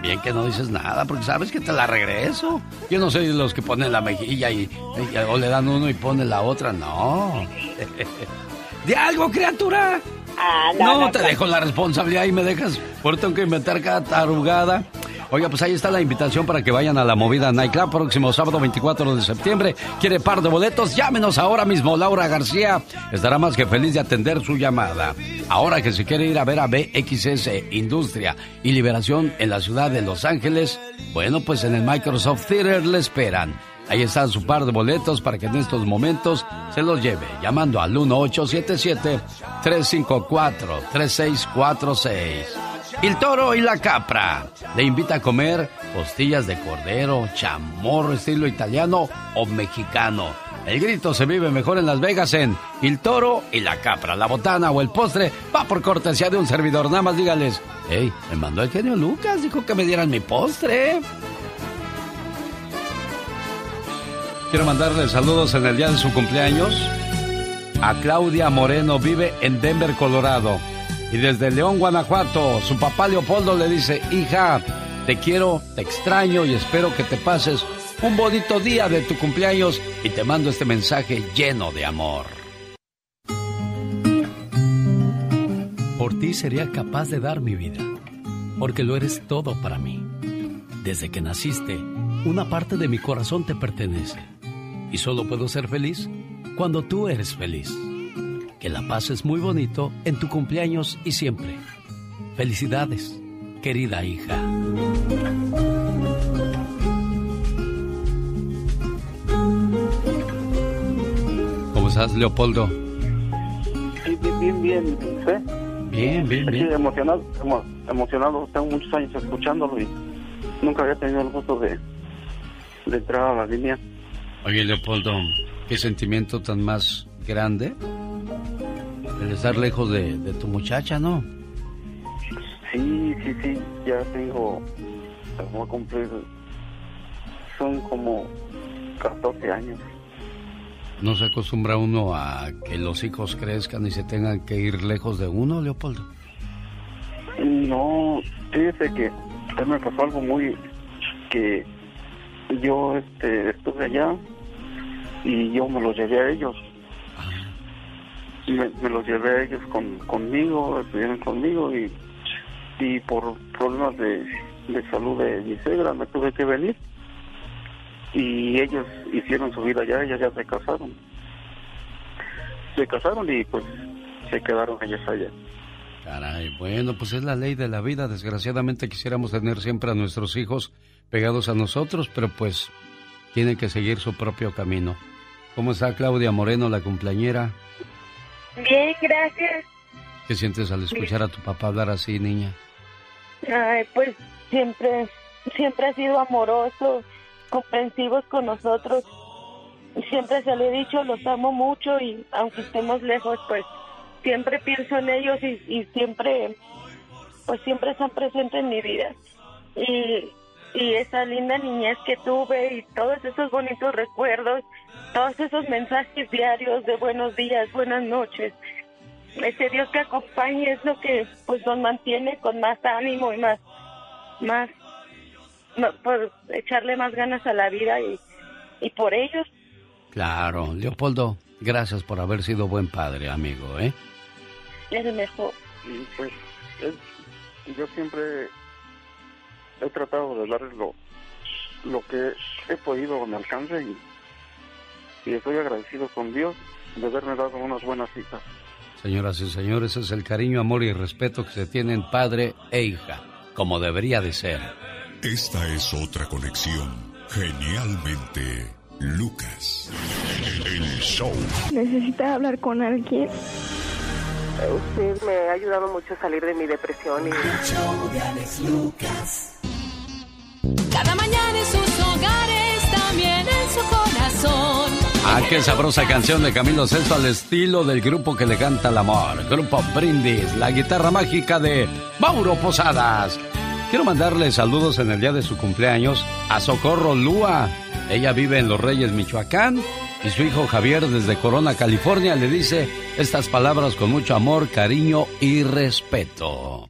Bien que no dices nada, porque sabes que te la regreso. Yo no soy de los que ponen la mejilla y, y- o le dan uno y pone la otra, no. *laughs* ¿De algo, criatura? Ah, No, te dejo la responsabilidad y me dejas. Por tengo que inventar cada tarugada. Oiga, pues ahí está la invitación para que vayan a la movida Nightclub próximo sábado 24 de septiembre. ¿Quiere par de boletos? Llámenos ahora mismo. Laura García estará más que feliz de atender su llamada. Ahora que se quiere ir a ver a BXS Industria y Liberación en la ciudad de Los Ángeles, bueno, pues en el Microsoft Theater le esperan. Ahí está su par de boletos para que en estos momentos se los lleve, llamando al 1877-354-3646. El toro y la capra le invita a comer costillas de cordero, chamorro estilo italiano o mexicano. El grito se vive mejor en Las Vegas en El Toro y la Capra. La botana o el postre va por cortesía de un servidor. Nada más dígales, hey, me mandó el genio Lucas, dijo que me dieran mi postre. Quiero mandarle saludos en el día de su cumpleaños a Claudia Moreno, vive en Denver, Colorado. Y desde León, Guanajuato, su papá Leopoldo le dice, hija, te quiero, te extraño y espero que te pases un bonito día de tu cumpleaños y te mando este mensaje lleno de amor. Por ti sería capaz de dar mi vida, porque lo eres todo para mí. Desde que naciste, una parte de mi corazón te pertenece. Y solo puedo ser feliz cuando tú eres feliz. Que la pases muy bonito en tu cumpleaños y siempre. Felicidades, querida hija. ¿Cómo estás, Leopoldo? Sí, bien, bien, bien. ¿sí? Bien, bien, Sí, bien. emocionado, emo- emocionado. Tengo muchos años escuchándolo y nunca había tenido el gusto de, de entrar a la línea. Oye, Leopoldo, ¿qué sentimiento tan más grande? El estar lejos de, de tu muchacha, ¿no? Sí, sí, sí, ya tengo, voy a cumplir, son como 14 años. ¿No se acostumbra uno a que los hijos crezcan y se tengan que ir lejos de uno, Leopoldo? No, fíjese que me pasó algo muy que yo este estuve allá y yo me los llevé a ellos. Me, me los llevé a ellos con, conmigo, estuvieron conmigo y, y por problemas de, de salud de mi suegra me tuve que venir. Y ellos hicieron su vida allá, ellas ya se casaron. Se casaron y pues se quedaron ellas allá. Caray, bueno, pues es la ley de la vida. Desgraciadamente quisiéramos tener siempre a nuestros hijos pegados a nosotros, pero pues tienen que seguir su propio camino. ¿Cómo está Claudia Moreno, la cumpleañera? Bien, gracias. ¿Qué sientes al escuchar a tu papá hablar así, niña? Ay, pues siempre, siempre ha sido amoroso, comprensivos con nosotros. Siempre se lo he dicho, los amo mucho y aunque estemos lejos, pues siempre pienso en ellos y, y siempre, pues siempre están presentes en mi vida. Y, y esa linda niñez que tuve y todos esos bonitos recuerdos, todos esos mensajes diarios de buenos días, buenas noches, ese Dios que acompañe es lo que pues nos mantiene con más ánimo y más, más, por echarle más ganas a la vida y, y por ellos. Claro, Leopoldo, gracias por haber sido buen padre, amigo, ¿eh? Es el mejor. y pues es- yo siempre he tratado de darles lo, lo que he podido a mi alcance y, y estoy agradecido con Dios de haberme dado unas buenas hijas. Señoras y señores, es el cariño, amor y respeto que se tienen padre e hija, como debería de ser. Esta es otra conexión. Genialmente, Lucas. El show. Necesita hablar con alguien. Usted me ha ayudado mucho a salir de mi depresión y... Cada mañana en sus hogares, también en su corazón. Ah, qué sabrosa canción de Camilo Sesto al estilo del grupo que le canta el amor. Grupo Brindis, la guitarra mágica de Mauro Posadas. Quiero mandarle saludos en el día de su cumpleaños a Socorro Lúa. Ella vive en Los Reyes, Michoacán. Y su hijo Javier desde Corona, California, le dice estas palabras con mucho amor, cariño y respeto.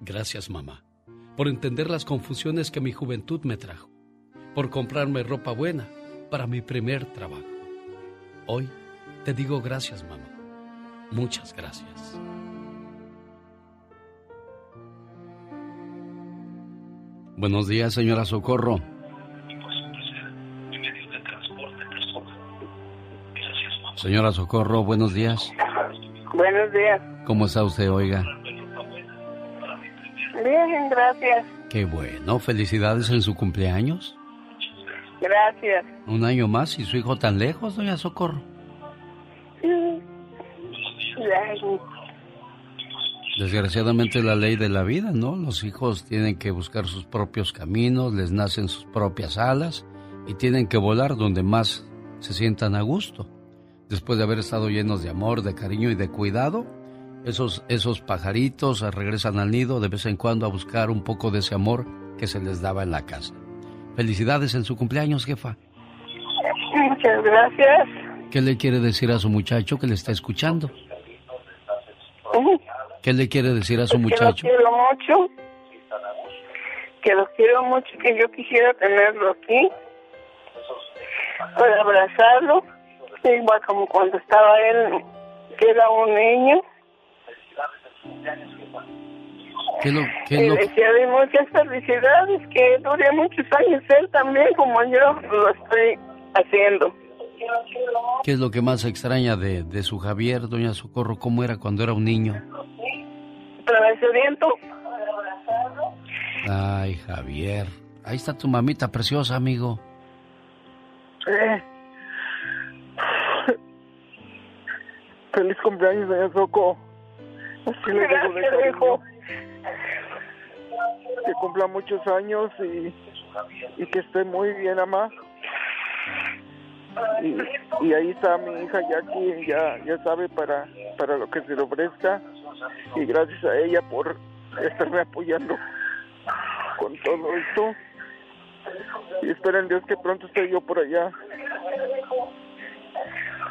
Gracias, mamá, por entender las confusiones que mi juventud me trajo, por comprarme ropa buena para mi primer trabajo. Hoy te digo gracias, mamá. Muchas gracias. Buenos días, señora Socorro. Señora Socorro, buenos días. Buenos días. ¿Cómo está usted, oiga? Bien, gracias. Qué bueno. Felicidades en su cumpleaños. Gracias. Un año más y su hijo tan lejos, doña Socorro. Ay, Desgraciadamente la ley de la vida, ¿no? Los hijos tienen que buscar sus propios caminos, les nacen sus propias alas y tienen que volar donde más se sientan a gusto. Después de haber estado llenos de amor, de cariño y de cuidado, esos, esos pajaritos regresan al nido de vez en cuando a buscar un poco de ese amor que se les daba en la casa. Felicidades en su cumpleaños, jefa. Muchas gracias. ¿Qué le quiere decir a su muchacho que le está escuchando? ¿Qué le quiere decir a su Que lo muchacho? quiero mucho. Que lo quiero mucho, que yo quisiera tenerlo aquí. Para abrazarlo. Igual como cuando estaba él, que era un niño. ¿Qué lo, qué Y lo- le desearé muchas felicidades, que dure muchos años él también, como yo lo estoy haciendo. qué es lo que más extraña de, de su Javier, doña Socorro? ¿Cómo era cuando era un niño? Travesamiento. Ay, Javier. Ahí está tu mamita preciosa, amigo. Eh. Feliz cumpleaños, doña Soco. Así le digo de cariño. Que cumpla muchos años y, y que esté muy bien, ama. Y, y ahí está mi hija Jackie, ya, ya sabe para, para lo que se le ofrezca. Y gracias a ella por estarme apoyando con todo esto. Y espero en Dios que pronto esté yo por allá.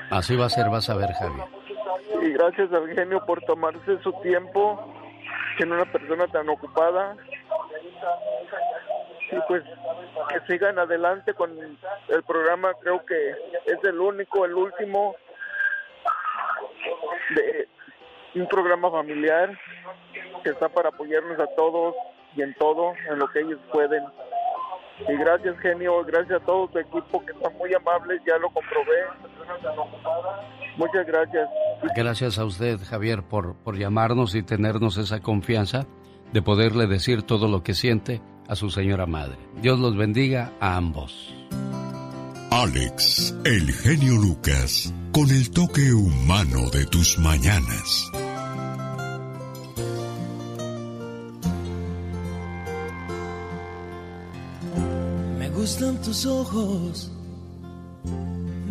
Así va a ser, vas a ver, Javier. Y gracias al genio por tomarse su tiempo, siendo una persona tan ocupada. Y pues que sigan adelante con el programa, creo que es el único, el último de un programa familiar que está para apoyarnos a todos y en todo, en lo que ellos pueden. Y gracias genio, gracias a todo tu equipo que son muy amables, ya lo comprobé. Muchas gracias. Gracias a usted, Javier, por, por llamarnos y tenernos esa confianza de poderle decir todo lo que siente a su señora madre. Dios los bendiga a ambos. Alex, el genio Lucas, con el toque humano de tus mañanas. Me gustan tus ojos,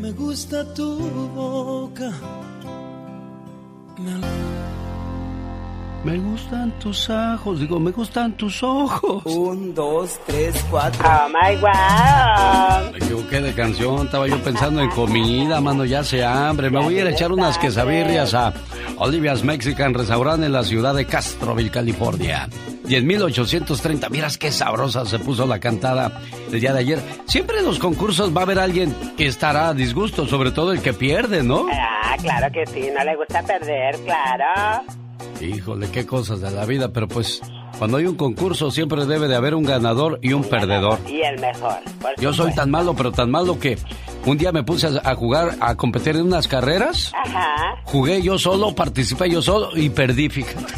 me gusta tu boca. Me Me gustan tus ojos, digo, me gustan tus ojos. Un, dos, tres, cuatro. Oh my wow. Me equivoqué de canción, estaba yo pensando en comida, mano, ya se hambre. Me voy a ir a echar unas quesabirrias a Olivia's Mexican Restaurant en la ciudad de Castroville, California. 10.830, miras qué sabrosa se puso la cantada el día de ayer. Siempre en los concursos va a haber alguien que estará a disgusto, sobre todo el que pierde, ¿no? Ah, claro que sí, no le gusta perder, claro. Híjole, qué cosas de la vida, pero pues cuando hay un concurso siempre debe de haber un ganador y un perdedor. Y el mejor. Yo soy tan malo, pero tan malo que un día me puse a jugar, a competir en unas carreras. Ajá. Jugué yo solo, participé yo solo y perdí, fíjate. *laughs*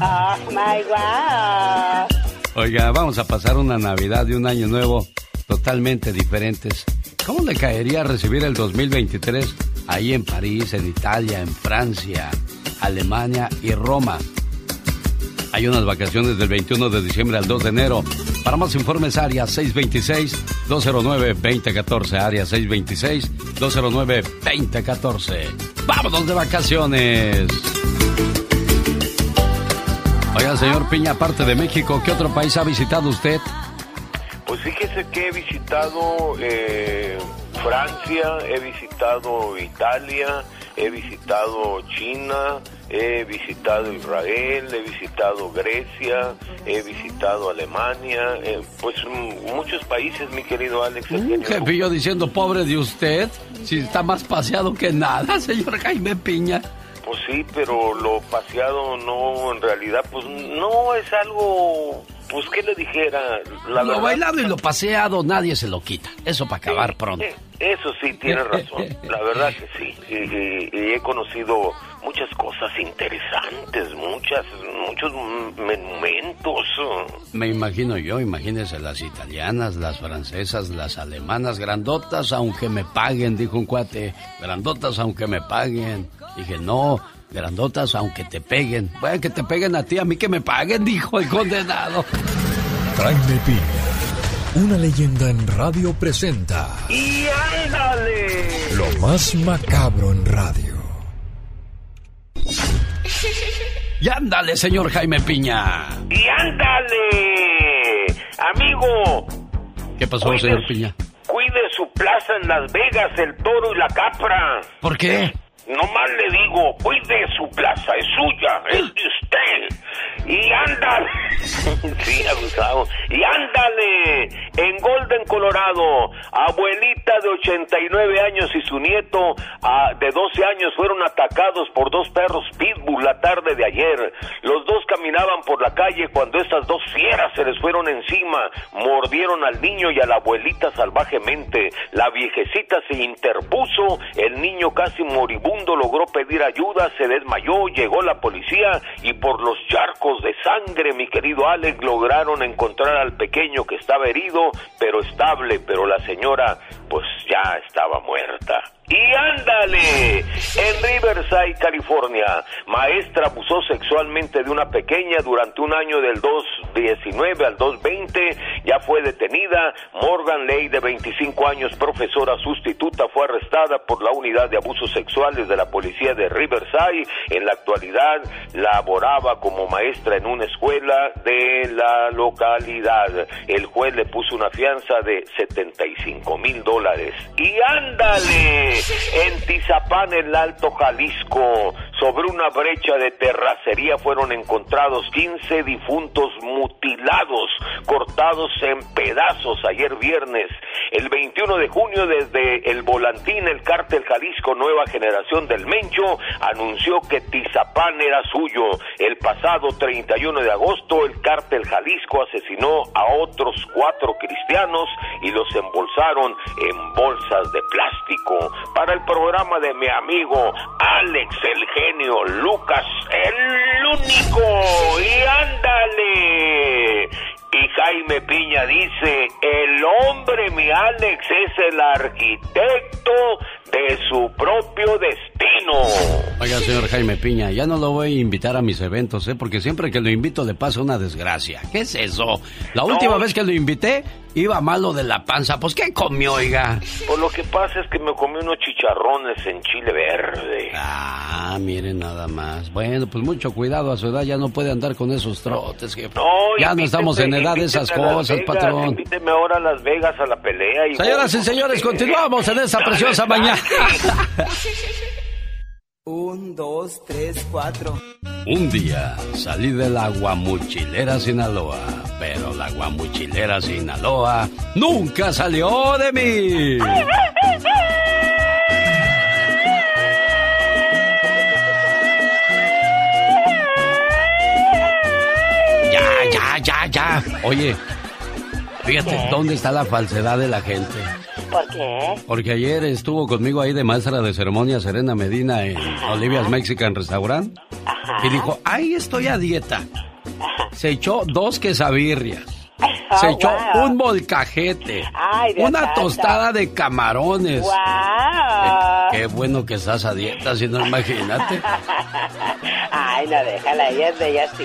oh my wow. Oiga, vamos a pasar una Navidad y un Año Nuevo totalmente diferentes. ¿Cómo le caería recibir el 2023 ahí en París, en Italia, en Francia, Alemania y Roma? Hay unas vacaciones del 21 de diciembre al 2 de enero. Para más informes, área 626-209-2014. Área 626-209-2014. ¡Vámonos de vacaciones! Oiga, señor Piña, aparte de México, ¿qué otro país ha visitado usted? Pues fíjese que he visitado eh, Francia, he visitado Italia, he visitado China, he visitado Israel, he visitado Grecia, he visitado Alemania, eh, pues mm, muchos países, mi querido Alex. genio Jefe, yo diciendo, pobre de usted, si está más paseado que nada, *laughs* señor Jaime Piña. Pues sí, pero lo paseado no, en realidad, pues no es algo, pues que le dijera, la lo verdad. bailado y lo paseado nadie se lo quita. Eso para acabar pronto. Eh, Eso sí, tiene razón, la verdad que sí. Y, y- y he conocido muchas cosas interesantes, muchas, muchos m- monumentos. Me imagino yo, imagínese las italianas, las francesas, las alemanas, grandotas aunque me paguen, dijo un cuate. Grandotas aunque me paguen. Dije, no, grandotas aunque te peguen. Bueno, que te peguen a ti, a mí que me paguen, *laughs* dijo el condenado. Jaime Piña, una leyenda en radio presenta ¡Y ándale! lo más macabro en radio. Y ándale, señor Jaime Piña. ¡Y ándale! Amigo, ¿Qué pasó, señor Piña? cuide su plaza en Las Vegas, el toro y la capra. ¿Por qué? Nomás le digo, cuide su plaza, es suya, es de usted. Y ándale. *laughs* sí, abusado. Y ándale. En Golden, Colorado, abuelita de 89 años y su nieto ah, de 12 años fueron atacados por dos perros pitbull la tarde de ayer. Los dos caminaban por la calle cuando estas dos fieras se les fueron encima, mordieron al niño y a la abuelita salvajemente. La viejecita se interpuso, el niño casi moribundo logró pedir ayuda, se desmayó, llegó la policía y por los charcos de sangre, mi querido Alex, lograron encontrar al pequeño que estaba herido, pero estable, pero la señora pues ya estaba muerta. Y ándale, en Riverside, California, maestra abusó sexualmente de una pequeña durante un año del 219 al 220, ya fue detenida. Morgan Ley, de 25 años, profesora sustituta, fue arrestada por la unidad de abusos sexuales de la policía de Riverside. En la actualidad laboraba como maestra en una escuela de la localidad. El juez le puso una fianza de 75 mil dólares. Y ándale, en Tizapán, el Alto Jalisco, sobre una brecha de terracería fueron encontrados 15 difuntos mutilados, cortados en pedazos ayer viernes. El 21 de junio, desde el volantín, el cártel Jalisco Nueva Generación del Mencho anunció que Tizapán era suyo. El pasado 31 de agosto, el cártel Jalisco asesinó a otros cuatro cristianos y los embolsaron en bolsas de plástico. Para el programa de mi amigo Alex el genio Lucas, el único. Y ándale. Y Jaime Piña dice, el hombre, mi Alex, es el arquitecto de su propio destino. Oiga, señor Jaime Piña, ya no lo voy a invitar a mis eventos, ¿eh? Porque siempre que lo invito le pasa una desgracia. ¿Qué es eso? La última vez que lo invité, iba malo de la panza. Pues, ¿qué comió, oiga? Pues lo que pasa es que me comí unos chicharrones en chile verde. Ah, miren nada más. Bueno, pues mucho cuidado a su edad, ya no puede andar con esos trotes, jefe. No, ya no estamos en edad de esas cosas, Vegas, patrón. Invíteme ahora a Las Vegas a la pelea. Y Señoras y señores, continuamos en esta ¿Dónde preciosa mañana. Un, dos, tres, cuatro. Un día salí de la Guamuchilera Sinaloa, pero la Guamuchilera Sinaloa nunca salió de mí. Ya, ya, ya, ya. Oye, fíjate dónde está la falsedad de la gente. ¿Por qué? Porque ayer estuvo conmigo ahí de maestra de ceremonia Serena Medina en Olivia's Mexican Restaurant. Y dijo, ahí estoy a dieta. Se echó dos quesabirrias. Se Ah, echó wow. un molcajete. Ay, Dios una santo. tostada de camarones. ¡Guau! Qué bueno que estás a dieta, si no imagínate. *laughs* Ay, no, déjala, de ella sí.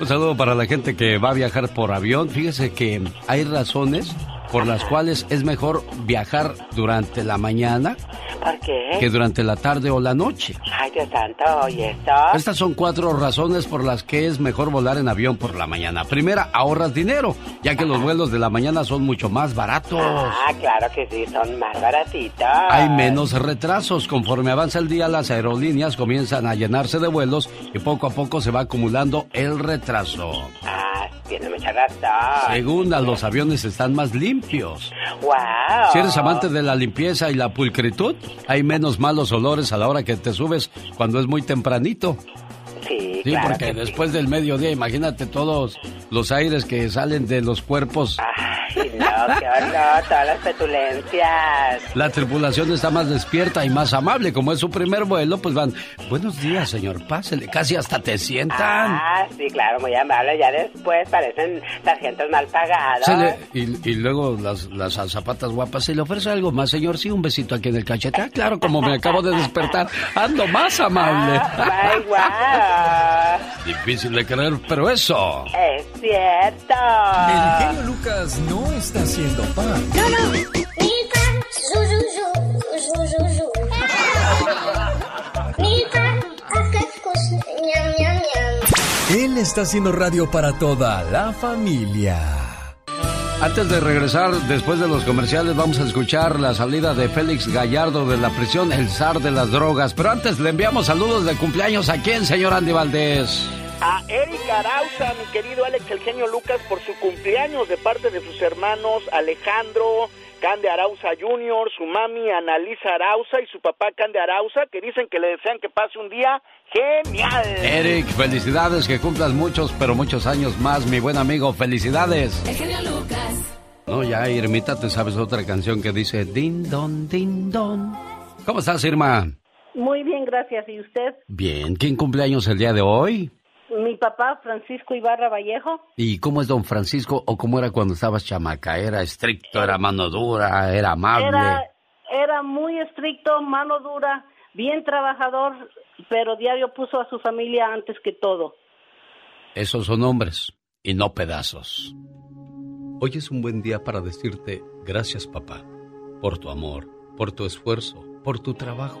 Un saludo para la gente que va a viajar por avión. Fíjese que hay razones por las cuales es mejor viajar durante la mañana ¿Por qué? que durante la tarde o la noche. Ay, Dios santo, ¿y esto? Estas son cuatro razones por las que es mejor volar en avión por la mañana. Primera, ahorras dinero, ya que los vuelos de la mañana son mucho más baratos. Ah, claro que sí, son más baratitos. Hay menos retrasos. Conforme avanza el día, las aerolíneas comienzan a llenarse de vuelos y poco a poco se va acumulando el retraso. Ah, tiene mucha razón. Segunda, los aviones están más limpios. ¡Wow! Si eres amante de la limpieza y la pulcritud, hay menos malos olores a la hora que te subes cuando es muy tempranito. Sí, Sí, claro porque sí. después del mediodía, imagínate todos los aires que salen de los cuerpos. Ay, no, qué horror, todas las petulencias. La tripulación está más despierta y más amable. Como es su primer vuelo, pues van, buenos días, señor, pásele. Casi hasta te sientan. Ah, sí, claro, muy amable. Ya después parecen sargentos mal pagados. Le- y, y luego las, las zapatas guapas, ¿se le ofrece algo más, señor? Sí, un besito aquí en el cachete. Ah, claro, como me acabo de despertar, ando más amable. Ay, Difícil de creer, pero eso. Es cierto. El genio Lucas no está haciendo pan. No, no. Él está haciendo radio para toda la familia. Antes de regresar, después de los comerciales, vamos a escuchar la salida de Félix Gallardo de la prisión, el zar de las drogas. Pero antes le enviamos saludos de cumpleaños a quién, señor Andy Valdés. A Eric Arauza, mi querido Alex el genio Lucas, por su cumpleaños de parte de sus hermanos Alejandro, Cande Arauza Jr., su mami Analisa Arauza y su papá Cande Arauza, que dicen que le desean que pase un día genial. Eric, felicidades, que cumplas muchos, pero muchos años más, mi buen amigo, felicidades. El genio Lucas. No, ya, Irmita, te sabes otra canción que dice Din Don, Din Don. ¿Cómo estás, Irma? Muy bien, gracias. ¿Y usted? Bien, ¿quién cumpleaños el día de hoy? Mi papá, Francisco Ibarra Vallejo. ¿Y cómo es don Francisco o cómo era cuando estabas chamaca? ¿Era estricto, era mano dura, era amable? Era, era muy estricto, mano dura, bien trabajador, pero diario puso a su familia antes que todo. Esos son hombres y no pedazos. Hoy es un buen día para decirte gracias papá, por tu amor, por tu esfuerzo, por tu trabajo,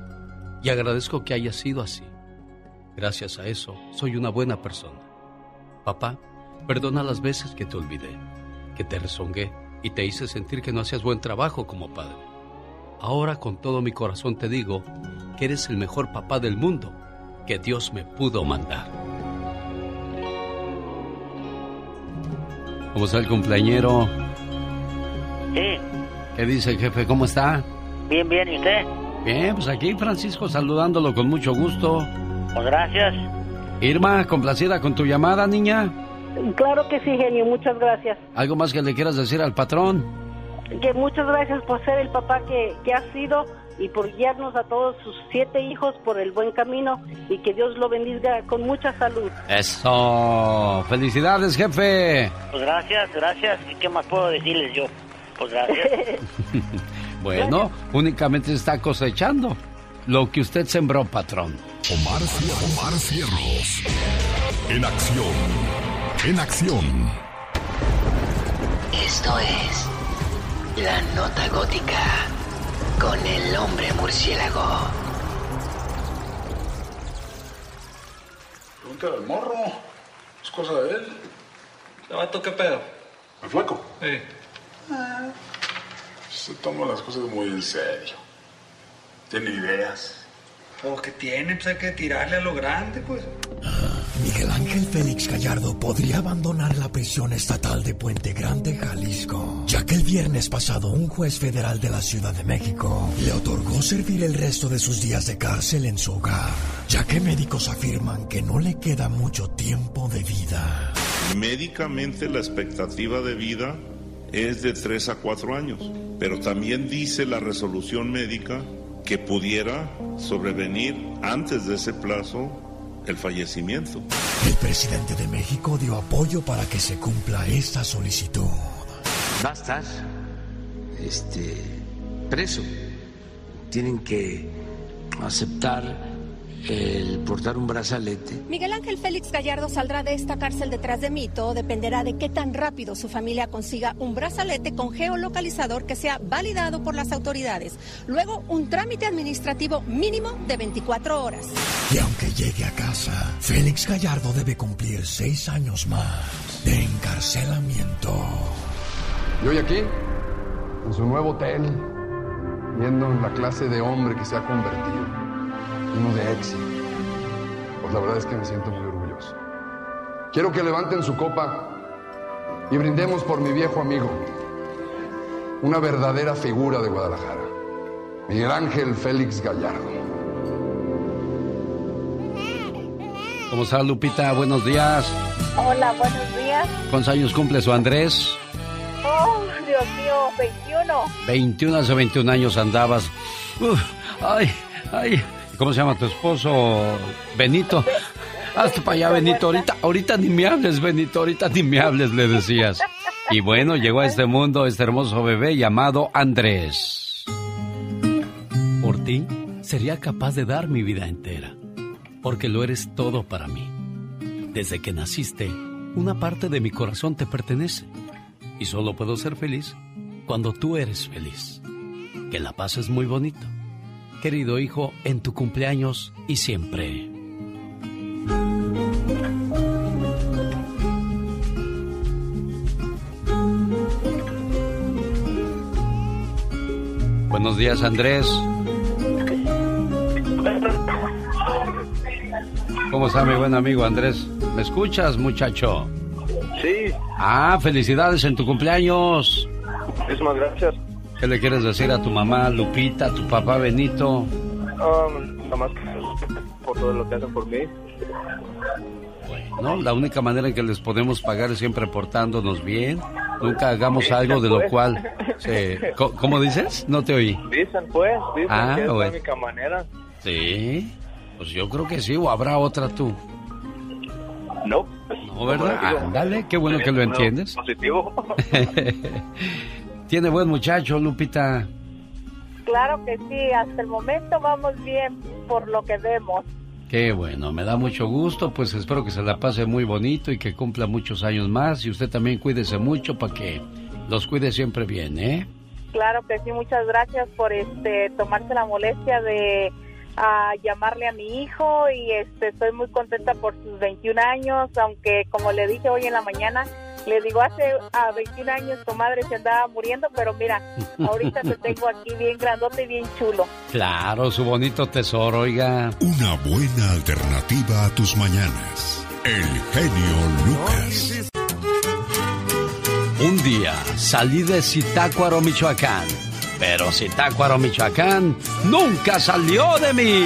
Y agradezco que haya sido así. Gracias a eso, soy una buena persona. Papá, perdona las veces que te olvidé, que te rezongué y te hice sentir que no hacías buen trabajo como padre. Ahora con todo mi corazón te digo que eres el mejor papá del mundo que Dios me pudo mandar. ¿Cómo está el cumpleañero? Sí, ¿Qué dice, jefe? ¿Cómo está? bien, bien, ¿y usted? Bien, pues aquí Francisco saludándolo con mucho gusto. Pues gracias. Irma, complacida con tu llamada, niña. Claro que sí, genio, muchas gracias. ¿Algo más que le quieras decir al patrón? Que muchas gracias por ser el papá que, que has sido y por guiarnos a todos sus siete hijos por el buen camino y que Dios lo bendiga con mucha salud. Eso. Felicidades, jefe. Pues gracias, gracias. ¿Y qué más puedo decirles yo? Pues gracias. *laughs* Bueno, únicamente está cosechando lo que usted sembró, patrón. Omar, Omar Cierros. En acción. En acción. Esto es La Nota Gótica con el hombre murciélago. Pregúntale al morro. Es cosa de él. ¿Vato qué pedo? ¿El flaco? Sí. Se toma las cosas muy en serio. Tiene ideas. Pues que tiene, pues hay que tirarle a lo grande, pues. Miguel Ángel Félix Gallardo podría abandonar la prisión estatal de Puente Grande, Jalisco, ya que el viernes pasado un juez federal de la Ciudad de México le otorgó servir el resto de sus días de cárcel en su hogar, ya que médicos afirman que no le queda mucho tiempo de vida. Médicamente la expectativa de vida es de 3 a 4 años, pero también dice la resolución médica que pudiera sobrevenir antes de ese plazo el fallecimiento. El presidente de México dio apoyo para que se cumpla esta solicitud. va a estar este, preso. Tienen que aceptar el portar un brazalete. Miguel Ángel Félix Gallardo saldrá de esta cárcel detrás de Mito. Dependerá de qué tan rápido su familia consiga un brazalete con geolocalizador que sea validado por las autoridades. Luego, un trámite administrativo mínimo de 24 horas. Y aunque llegue a casa, Félix Gallardo debe cumplir seis años más de encarcelamiento. Y hoy aquí, en su nuevo hotel, viendo en la clase de hombre que se ha convertido, uno de éxito, pues la verdad es que me siento muy orgulloso. Quiero que levanten su copa y brindemos por mi viejo amigo, una verdadera figura de Guadalajara, Miguel Ángel Félix Gallardo. ¿Cómo está, Lupita? Buenos días. Hola, buenos días. ¿Cuántos años cumple su Andrés? Oh, Dios mío, 21. 21 hace 21 años andabas. Uf, ay, ay. ¿Cómo se llama tu esposo? Benito. Hasta para allá, Benito. Ahorita, ahorita ni me hables, Benito. Ahorita ni me hables, le decías. Y bueno, llegó a este mundo este hermoso bebé llamado Andrés. Por ti, sería capaz de dar mi vida entera. Porque lo eres todo para mí. Desde que naciste, una parte de mi corazón te pertenece. Y solo puedo ser feliz cuando tú eres feliz. Que la paz es muy bonito. Querido hijo, en tu cumpleaños y siempre. Buenos días, Andrés. ¿Cómo está mi buen amigo Andrés? ¿Me escuchas, muchacho? Sí, Ah, felicidades en tu cumpleaños. muchísimas gracias. ¿Qué le quieres decir a tu mamá Lupita, a tu papá Benito? Um, nada más por todo lo que hacen por mí. No, la única manera en que les podemos pagar es siempre portándonos bien. Nunca hagamos algo de lo cual *laughs* se... ¿Cómo, cómo dices? No te oí. Dicen pues, dicen Ah, que es la bueno. única manera. Sí, pues yo creo que sí, o habrá otra tú. No. No, ¿verdad? Ándale, qué bueno que lo entiendes. Positivo. *laughs* *laughs* Tiene buen muchacho, Lupita. Claro que sí, hasta el momento vamos bien por lo que vemos. Qué bueno, me da mucho gusto, pues espero que se la pase muy bonito y que cumpla muchos años más y usted también cuídese mucho para que los cuide siempre bien, ¿eh? Claro que sí, muchas gracias por este tomarse la molestia de ah, llamarle a mi hijo y este estoy muy contenta por sus 21 años, aunque como le dije hoy en la mañana, le digo hace a 21 años tu madre se andaba muriendo, pero mira, ahorita te *laughs* tengo aquí bien grandote y bien chulo. Claro, su bonito tesoro, oiga. Una buena alternativa a tus mañanas. El genio Lucas. Un día salí de Zitácuaro, Michoacán. Pero Zitácuaro, Michoacán nunca salió de mí.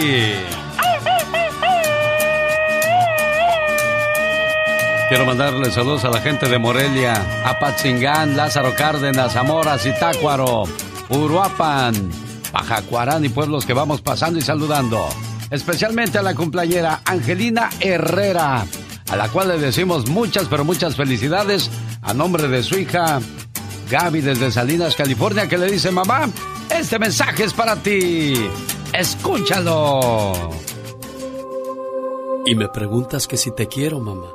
Quiero mandarle saludos a la gente de Morelia, Apatzingán, Lázaro Cárdenas, Zamora, Zitácuaro, Uruapan, Pajacuarán y pueblos que vamos pasando y saludando. Especialmente a la cumpleañera Angelina Herrera, a la cual le decimos muchas, pero muchas felicidades a nombre de su hija Gaby desde Salinas, California, que le dice, mamá, este mensaje es para ti. Escúchalo. Y me preguntas que si te quiero, mamá.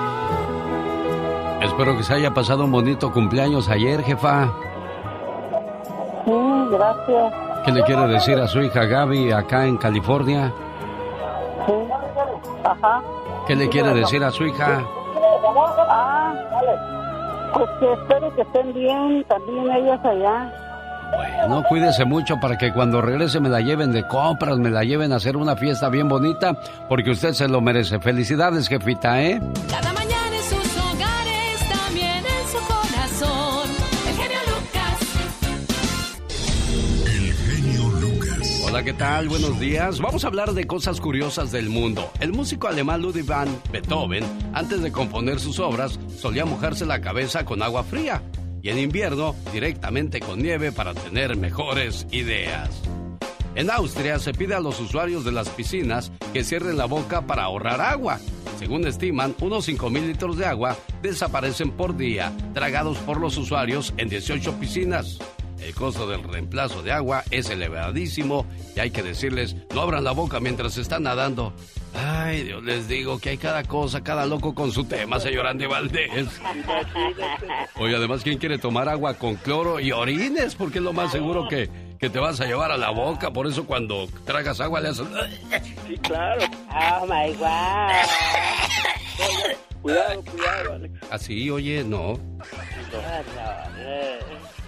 Espero que se haya pasado un bonito cumpleaños ayer, jefa. Sí, gracias. ¿Qué le quiere decir a su hija Gaby acá en California? Sí, ajá. ¿Qué le quiere decir a su hija? Ah, pues que espero que estén bien también ellas allá. Bueno, cuídese mucho para que cuando regrese me la lleven de compras, me la lleven a hacer una fiesta bien bonita, porque usted se lo merece. Felicidades, jefita, ¿eh? Cada ¿qué tal? Buenos días. Vamos a hablar de cosas curiosas del mundo. El músico alemán Ludwig van Beethoven, antes de componer sus obras, solía mojarse la cabeza con agua fría y en invierno directamente con nieve para tener mejores ideas. En Austria se pide a los usuarios de las piscinas que cierren la boca para ahorrar agua. Según estiman, unos 5.000 litros de agua desaparecen por día, tragados por los usuarios en 18 piscinas. El costo del reemplazo de agua es elevadísimo y hay que decirles, no abran la boca mientras están nadando. Ay, Dios les digo que hay cada cosa, cada loco con su tema, señor Andy Valdés. Oye, además, ¿quién quiere tomar agua con cloro y orines? Porque es lo más seguro que, que te vas a llevar a la boca. Por eso cuando tragas agua le haces... Sí, claro. Oh my God. Cuidado, cuidado, Alex. Así, oye, no.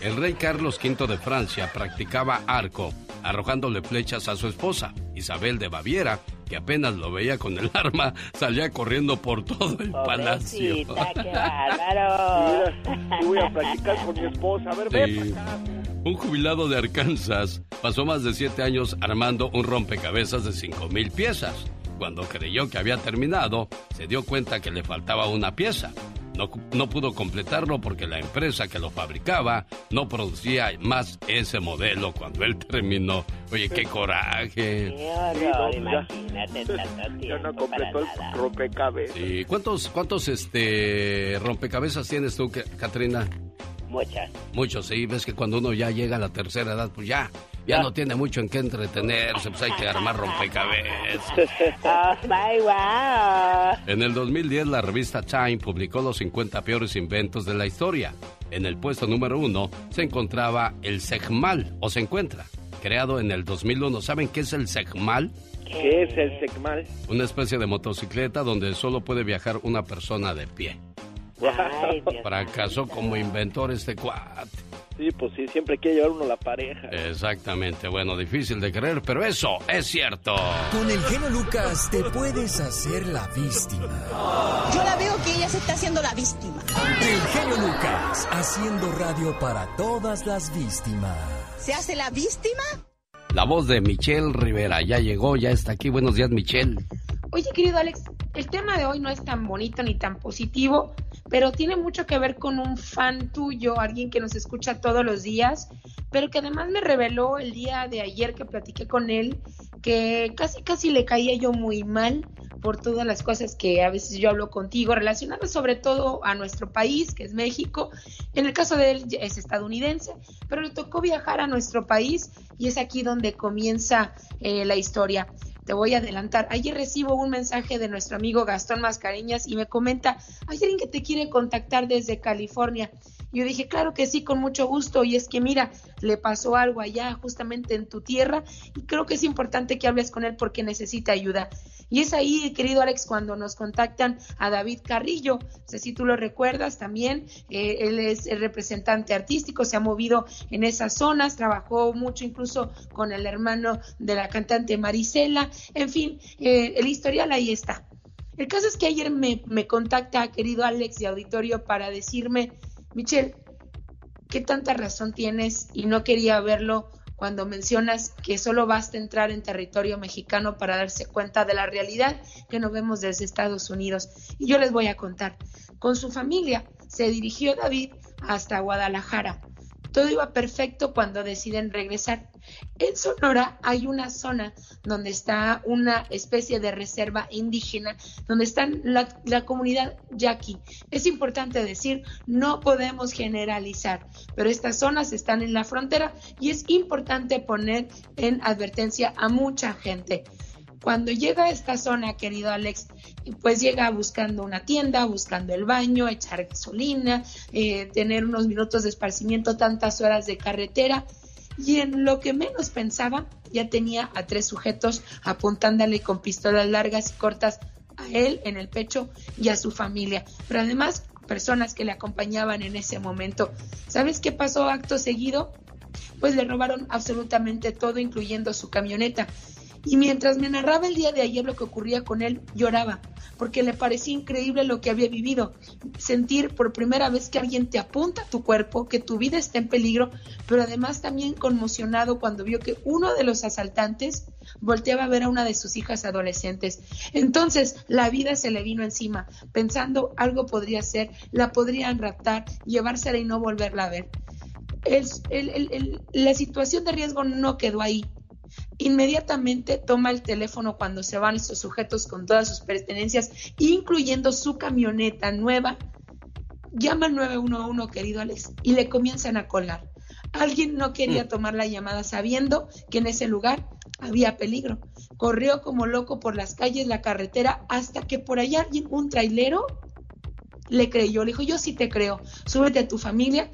El rey Carlos V de Francia practicaba arco, arrojándole flechas a su esposa, Isabel de Baviera, que apenas lo veía con el *laughs* arma, salía corriendo por todo el palacio. Qué *laughs* bárbaro. Mira, voy a practicar con mi esposa. A ver, Sí. ven para acá. Un jubilado de Arkansas pasó más de siete años armando un rompecabezas de cinco mil piezas. Cuando creyó que había terminado, se dio cuenta que le faltaba una pieza. No, cu- no pudo completarlo porque la empresa que lo fabricaba no producía más ese modelo cuando él terminó. Oye, qué coraje. Qué horror, imagínate tanto Ya no completó nada. el rompecabezas. Sí, ¿Cuántos, cuántos este, rompecabezas tienes tú, Katrina? Muchas. Muchos, sí. Ves que cuando uno ya llega a la tercera edad, pues ya, ya no tiene mucho en qué entretenerse, pues hay que armar rompecabezas. *laughs* Oh my wow. En el 2010, la revista Time publicó los 50 peores inventos de la historia. En el puesto número uno se encontraba el Segmal, o se encuentra, creado en el 2001. ¿Saben qué es el Segmal? ¿Qué es el Secmal? Una especie de motocicleta donde solo puede viajar una persona de pie. Ay. Fracasó como inventor este cuate. Sí, pues sí, siempre quiere llevar uno la pareja. Exactamente, bueno, difícil de creer, pero eso es cierto. Con el genio Lucas te puedes hacer la víctima. Yo la veo que ella se está haciendo la víctima. El genio Lucas haciendo radio para todas las víctimas. ¿Se hace la víctima? La voz de Michelle Rivera ya llegó, ya está aquí. Buenos días, Michelle. Oye, querido Alex, el tema de hoy no es tan bonito ni tan positivo, pero tiene mucho que ver con un fan tuyo, alguien que nos escucha todos los días, pero que además me reveló el día de ayer que platiqué con él que casi casi le caía yo muy mal por todas las cosas que a veces yo hablo contigo, relacionadas sobre todo a nuestro país, que es México. En el caso de él es estadounidense, pero le tocó viajar a nuestro país y es aquí donde comienza eh, la historia. Te voy a adelantar. Ayer recibo un mensaje de nuestro amigo Gastón Mascareñas y me comenta, hay alguien que te quiere contactar desde California. Y yo dije, claro que sí, con mucho gusto. Y es que mira, le pasó algo allá justamente en tu tierra y creo que es importante que hables con él porque necesita ayuda. Y es ahí, querido Alex, cuando nos contactan a David Carrillo. No sé si tú lo recuerdas también. eh, él es el representante artístico, se ha movido en esas zonas, trabajó mucho incluso con el hermano de la cantante Marisela. En fin, eh, el historial ahí está. El caso es que ayer me, me contacta, querido Alex de Auditorio, para decirme, Michelle, ¿qué tanta razón tienes? Y no quería verlo cuando mencionas que solo basta entrar en territorio mexicano para darse cuenta de la realidad que no vemos desde Estados Unidos. Y yo les voy a contar. Con su familia se dirigió David hasta Guadalajara. Todo iba perfecto cuando deciden regresar. En Sonora hay una zona donde está una especie de reserva indígena, donde está la, comunidad yaqui. Es importante decir, no podemos generalizar, pero estas zonas están en la frontera y es importante poner en advertencia a mucha gente. Cuando llega a esta zona, querido Alex, pues llega buscando una tienda, buscando el baño, echar gasolina, eh, tener unos minutos de esparcimiento, tantas horas de carretera. Y en lo que menos pensaba, ya tenía a tres sujetos apuntándole con pistolas largas y cortas a él en el pecho y a su familia. Pero además, personas que le acompañaban en ese momento. ¿Sabes qué pasó acto seguido? Pues le robaron absolutamente todo, incluyendo su camioneta. Y mientras me narraba el día de ayer lo que ocurría con él, lloraba, porque le parecía increíble lo que había vivido. Sentir por primera vez que alguien te apunta a tu cuerpo, que tu vida está en peligro, pero además también conmocionado cuando vio que uno de los asaltantes volteaba a ver a una de sus hijas adolescentes. Entonces la vida se le vino encima, pensando algo podría ser, la podrían raptar, llevársela y no volverla a ver. La situación de riesgo no quedó ahí. Inmediatamente toma el teléfono cuando se van estos sujetos con todas sus pertenencias, incluyendo su camioneta nueva. Llama al 911, querido Alex, y le comienzan a colgar. Alguien no quería tomar la llamada sabiendo que en ese lugar había peligro. Corrió como loco por las calles, la carretera, hasta que por allá alguien, un trailero, le creyó. Le dijo, yo sí te creo, súbete a tu familia.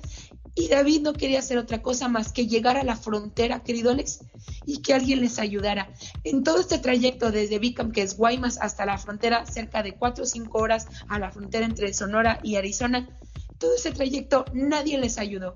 Y David no quería hacer otra cosa más que llegar a la frontera, querido Alex, y que alguien les ayudara. En todo este trayecto desde Bicam, que es Guaymas, hasta la frontera, cerca de cuatro o cinco horas a la frontera entre Sonora y Arizona, todo ese trayecto nadie les ayudó.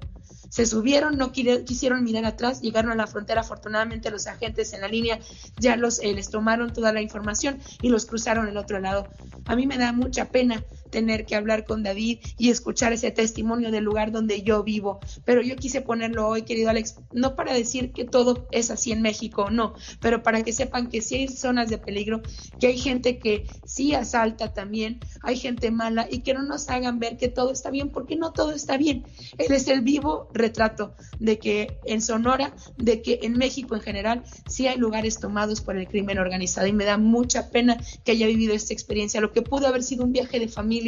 Se subieron, no quisieron mirar atrás, llegaron a la frontera. Afortunadamente, los agentes en la línea ya los, eh, les tomaron toda la información y los cruzaron al otro lado. A mí me da mucha pena tener que hablar con David y escuchar ese testimonio del lugar donde yo vivo. Pero yo quise ponerlo hoy, querido Alex, no para decir que todo es así en México, no, pero para que sepan que sí hay zonas de peligro, que hay gente que sí asalta también, hay gente mala y que no nos hagan ver que todo está bien, porque no todo está bien. Él es el vivo retrato de que en Sonora, de que en México en general, sí hay lugares tomados por el crimen organizado y me da mucha pena que haya vivido esta experiencia, lo que pudo haber sido un viaje de familia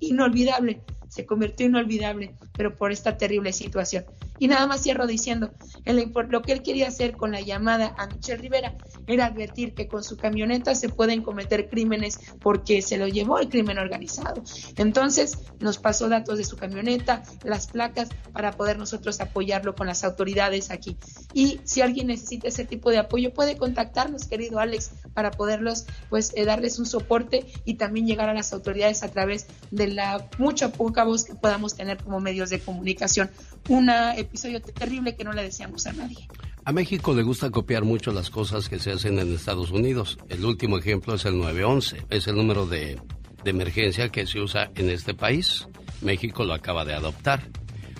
inolvidable, se convirtió inolvidable, pero por esta terrible situación. Y nada más cierro diciendo, el lo que él quería hacer con la llamada a Michelle Rivera era advertir que con su camioneta se pueden cometer crímenes porque se lo llevó el crimen organizado. Entonces nos pasó datos de su camioneta, las placas, para poder nosotros apoyarlo con las autoridades aquí. Y si alguien necesita ese tipo de apoyo, puede contactarnos, querido Alex, para poderlos, pues, eh, darles un soporte y también llegar a las autoridades a través de la mucha poca voz que podamos tener como medios de comunicación. Un episodio terrible que no le deseamos a nadie. A México le gusta copiar mucho las cosas que se hacen en Estados Unidos. El último ejemplo es el 911. Es el número de, de emergencia que se usa en este país. México lo acaba de adoptar.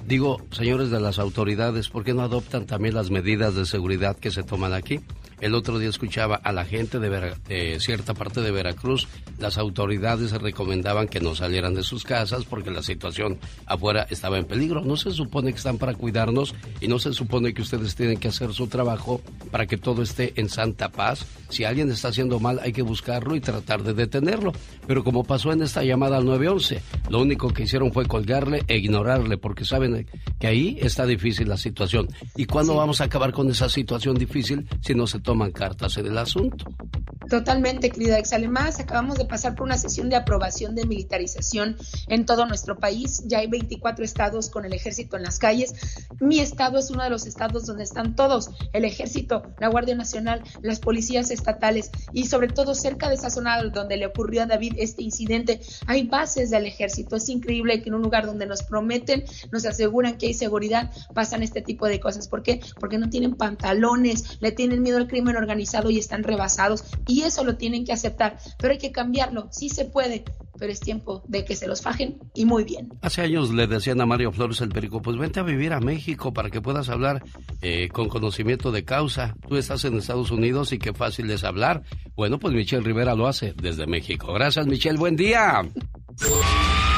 Digo, señores de las autoridades, ¿por qué no adoptan también las medidas de seguridad que se toman aquí? El otro día escuchaba a la gente de, Vera- de cierta parte de Veracruz, las autoridades recomendaban que no salieran de sus casas porque la situación afuera estaba en peligro. No se supone que están para cuidarnos y no se supone que ustedes tienen que hacer su trabajo para que todo esté en santa paz. Si alguien está haciendo mal hay que buscarlo y tratar de detenerlo. Pero como pasó en esta llamada al 911, lo único que hicieron fue colgarle e ignorarle porque saben que ahí está difícil la situación. ¿Y cuándo vamos a acabar con esa situación difícil si no se toman cartas en el asunto? Totalmente, querida Alex. Además, acabamos de pasar por una sesión de aprobación de militarización en todo nuestro país. Ya hay 24 estados con el ejército en las calles. Mi estado es uno de los estados donde están todos, el ejército, la Guardia Nacional, las policías estatales y sobre todo cerca de esa zona donde le ocurrió a David este incidente, hay bases del ejército. Es increíble que en un lugar donde nos prometen, nos aseguran que hay seguridad, pasan este tipo de cosas. ¿Por qué? Porque no tienen pantalones, le tienen miedo al crimen organizado y están rebasados. Y eso lo tienen que aceptar, pero hay que cambiarlo. Sí se puede, pero es tiempo de que se los fajen y muy bien. Hace años le decían a Mario Flores el Perico, pues vente a vivir a México para que puedas hablar eh, con conocimiento de causa. Tú estás en Estados Unidos y qué fácil es hablar. Bueno, pues Michelle Rivera lo hace desde México. Gracias Michelle, buen día. *laughs*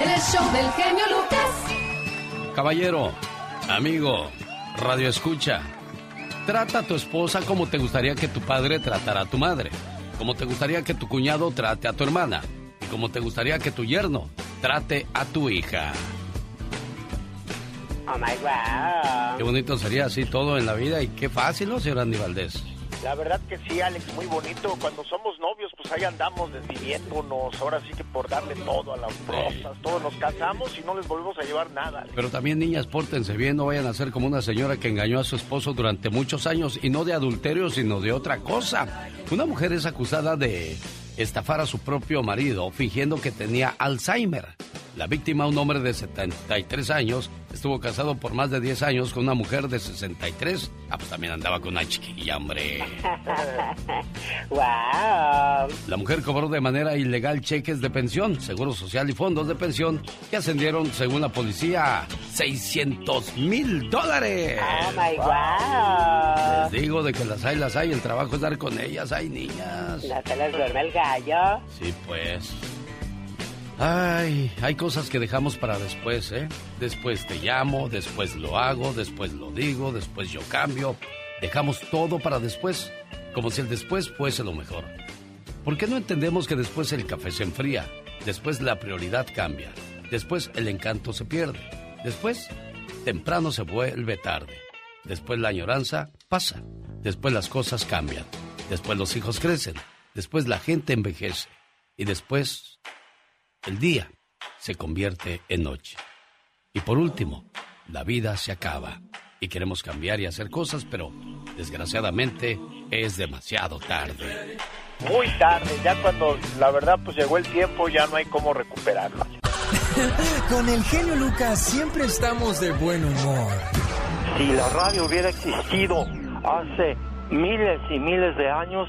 El show del genio Lucas. Caballero, amigo, radio escucha. Trata a tu esposa como te gustaría que tu padre tratara a tu madre. Como te gustaría que tu cuñado trate a tu hermana. Y como te gustaría que tu yerno trate a tu hija. Oh my God. Qué bonito sería así todo en la vida y qué fácil, ¿no, señor Andy Valdés? La verdad que sí, Alex, muy bonito. Cuando somos novios, pues ahí andamos desviviéndonos. Ahora sí que por darle todo a las rosas, todos nos casamos y no les volvemos a llevar nada. Alex. Pero también niñas, pórtense bien, no vayan a ser como una señora que engañó a su esposo durante muchos años y no de adulterio, sino de otra cosa. Una mujer es acusada de estafar a su propio marido fingiendo que tenía Alzheimer. La víctima, un hombre de 73 años, estuvo casado por más de 10 años con una mujer de 63. Ah, pues también andaba con una chiquilla, hombre. *laughs* wow. La mujer cobró de manera ilegal cheques de pensión, seguro social y fondos de pensión que ascendieron, según la policía, a 600 mil dólares. Oh my God. Les digo de que las hay, las hay. El trabajo es dar con ellas. Hay niñas. No se les duerme el gallo. Sí, pues. Ay, hay cosas que dejamos para después, ¿eh? Después te llamo, después lo hago, después lo digo, después yo cambio. Dejamos todo para después, como si el después fuese lo mejor. ¿Por qué no entendemos que después el café se enfría? Después la prioridad cambia. Después el encanto se pierde. Después, temprano se vuelve tarde. Después la añoranza pasa. Después las cosas cambian. Después los hijos crecen. Después la gente envejece. Y después el día se convierte en noche. Y por último, la vida se acaba. Y queremos cambiar y hacer cosas, pero desgraciadamente es demasiado tarde. Muy tarde, ya cuando la verdad pues llegó el tiempo, ya no hay cómo recuperarlo. *laughs* Con el genio Lucas siempre estamos de buen humor. Si la radio hubiera existido hace miles y miles de años,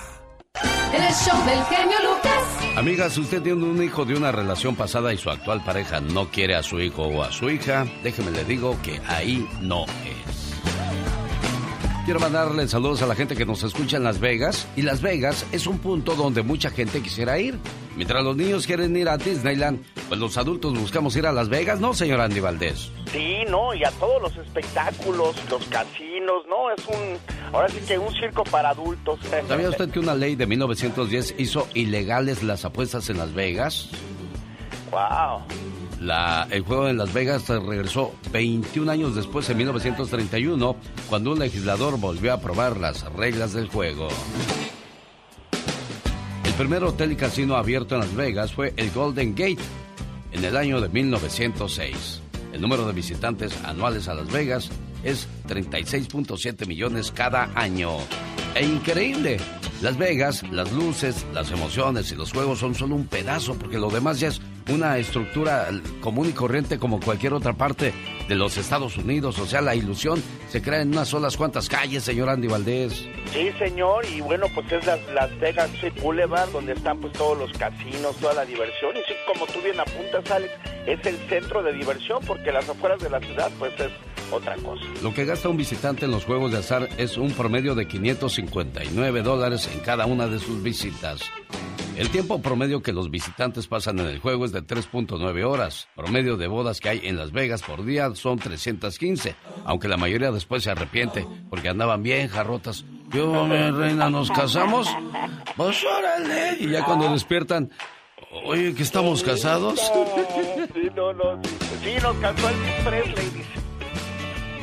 El show del genio Lucas. Amigas, usted tiene un hijo de una relación pasada y su actual pareja no quiere a su hijo o a su hija, déjeme le digo que ahí no es. Quiero mandarle saludos a la gente que nos escucha en Las Vegas. Y Las Vegas es un punto donde mucha gente quisiera ir. Mientras los niños quieren ir a Disneyland, pues los adultos buscamos ir a Las Vegas, ¿no, señor Andy Valdés? Sí, no, y a todos los espectáculos, los casinos, no, es un, ahora sí que un circo para adultos. *laughs* ¿Sabía usted que una ley de 1910 hizo ilegales las apuestas en Las Vegas? Wow. El juego en Las Vegas regresó 21 años después, en 1931, cuando un legislador volvió a aprobar las reglas del juego. El primer hotel y casino abierto en Las Vegas fue el Golden Gate en el año de 1906. El número de visitantes anuales a Las Vegas es 36.7 millones cada año. ¡E increíble! Las Vegas, las luces, las emociones y los juegos son solo un pedazo porque lo demás ya es una estructura común y corriente como cualquier otra parte de los Estados Unidos. O sea, la ilusión se crea en unas solas cuantas calles, señor Andy Valdés. Sí, señor, y bueno, pues es Las, Vegas Boulevard donde están pues todos los casinos, toda la diversión. Y sí, como tú bien apuntas, Alex, es el centro de diversión porque las afueras de la ciudad pues es otra cosa. Lo que gasta un visitante en los juegos de azar es un promedio de 559 dólares en cada una de sus visitas. El tiempo promedio que los visitantes pasan en el juego es de 3.9 horas. Promedio de bodas que hay en Las Vegas por día son 315, aunque la mayoría después se arrepiente porque andaban bien jarrotas. Yo, mi *laughs* reina, nos casamos. Pues órale. Y ya cuando despiertan, oye, que estamos casados. Sí, no, no. Sí, nos casó el Presley,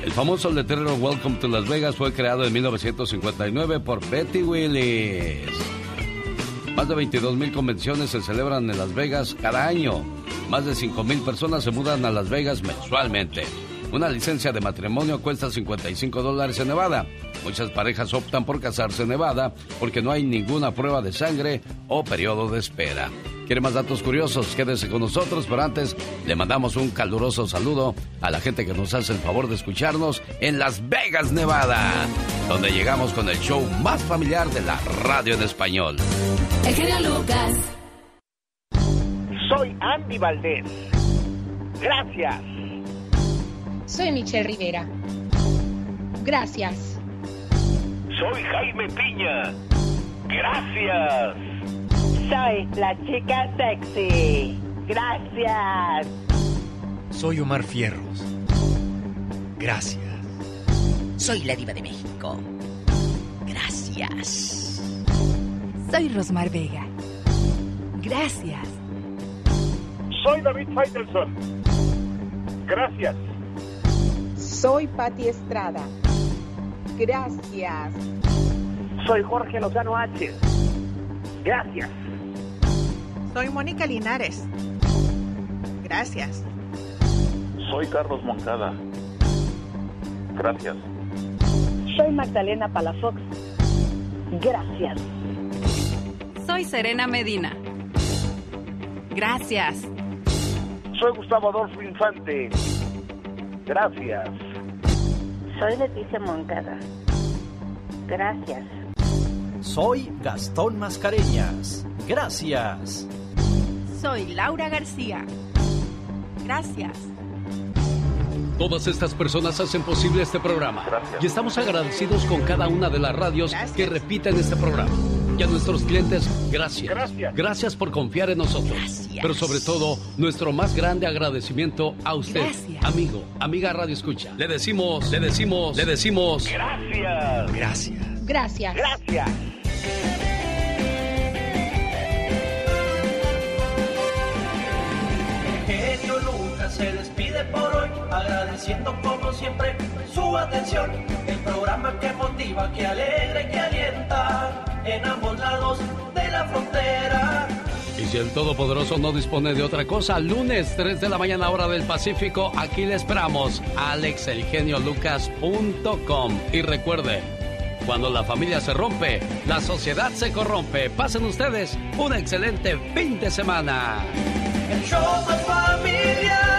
el famoso letrero Welcome to Las Vegas fue creado en 1959 por Betty Willis. Más de 22 mil convenciones se celebran en Las Vegas cada año. Más de 5 mil personas se mudan a Las Vegas mensualmente. Una licencia de matrimonio cuesta 55 dólares en Nevada. Muchas parejas optan por casarse en Nevada porque no hay ninguna prueba de sangre o periodo de espera. ¿Quiere más datos curiosos? Quédese con nosotros, pero antes le mandamos un caluroso saludo a la gente que nos hace el favor de escucharnos en Las Vegas, Nevada, donde llegamos con el show más familiar de la radio en español. El Lucas. Soy Andy Valdés. Gracias. Soy Michelle Rivera. Gracias. Soy Jaime Piña. Gracias. Soy la chica sexy. Gracias. Soy Omar Fierros. Gracias. Soy la diva de México. Gracias. Soy Rosmar Vega. Gracias. Soy David Faitelson. Gracias. Soy Patti Estrada. Gracias. Soy Jorge Lozano H. Gracias. Soy Mónica Linares. Gracias. Soy Carlos Moncada. Gracias. Soy Magdalena Palafox. Gracias. Soy Serena Medina. Gracias. Soy Gustavo Adolfo Infante. Gracias. Soy Leticia Moncada. Gracias. Soy Gastón Mascareñas. Gracias. Soy Laura García. Gracias. Todas estas personas hacen posible este programa. Y estamos agradecidos con cada una de las radios que repiten este programa. Y a nuestros clientes, gracias. gracias. Gracias por confiar en nosotros. Pero sobre todo, nuestro más grande agradecimiento a usted, amigo, amiga Radio Escucha. Le decimos, le decimos, le decimos. Gracias. Gracias. Gracias. Gracias. Agradeciendo como siempre su atención. El programa que motiva, que alegra y que alienta en ambos lados de la frontera. Y si el Todopoderoso no dispone de otra cosa, lunes 3 de la mañana hora del Pacífico, aquí le esperamos, alexelgeniolucas.com. Y recuerde, cuando la familia se rompe, la sociedad se corrompe. Pasen ustedes un excelente fin de semana. El show más familiar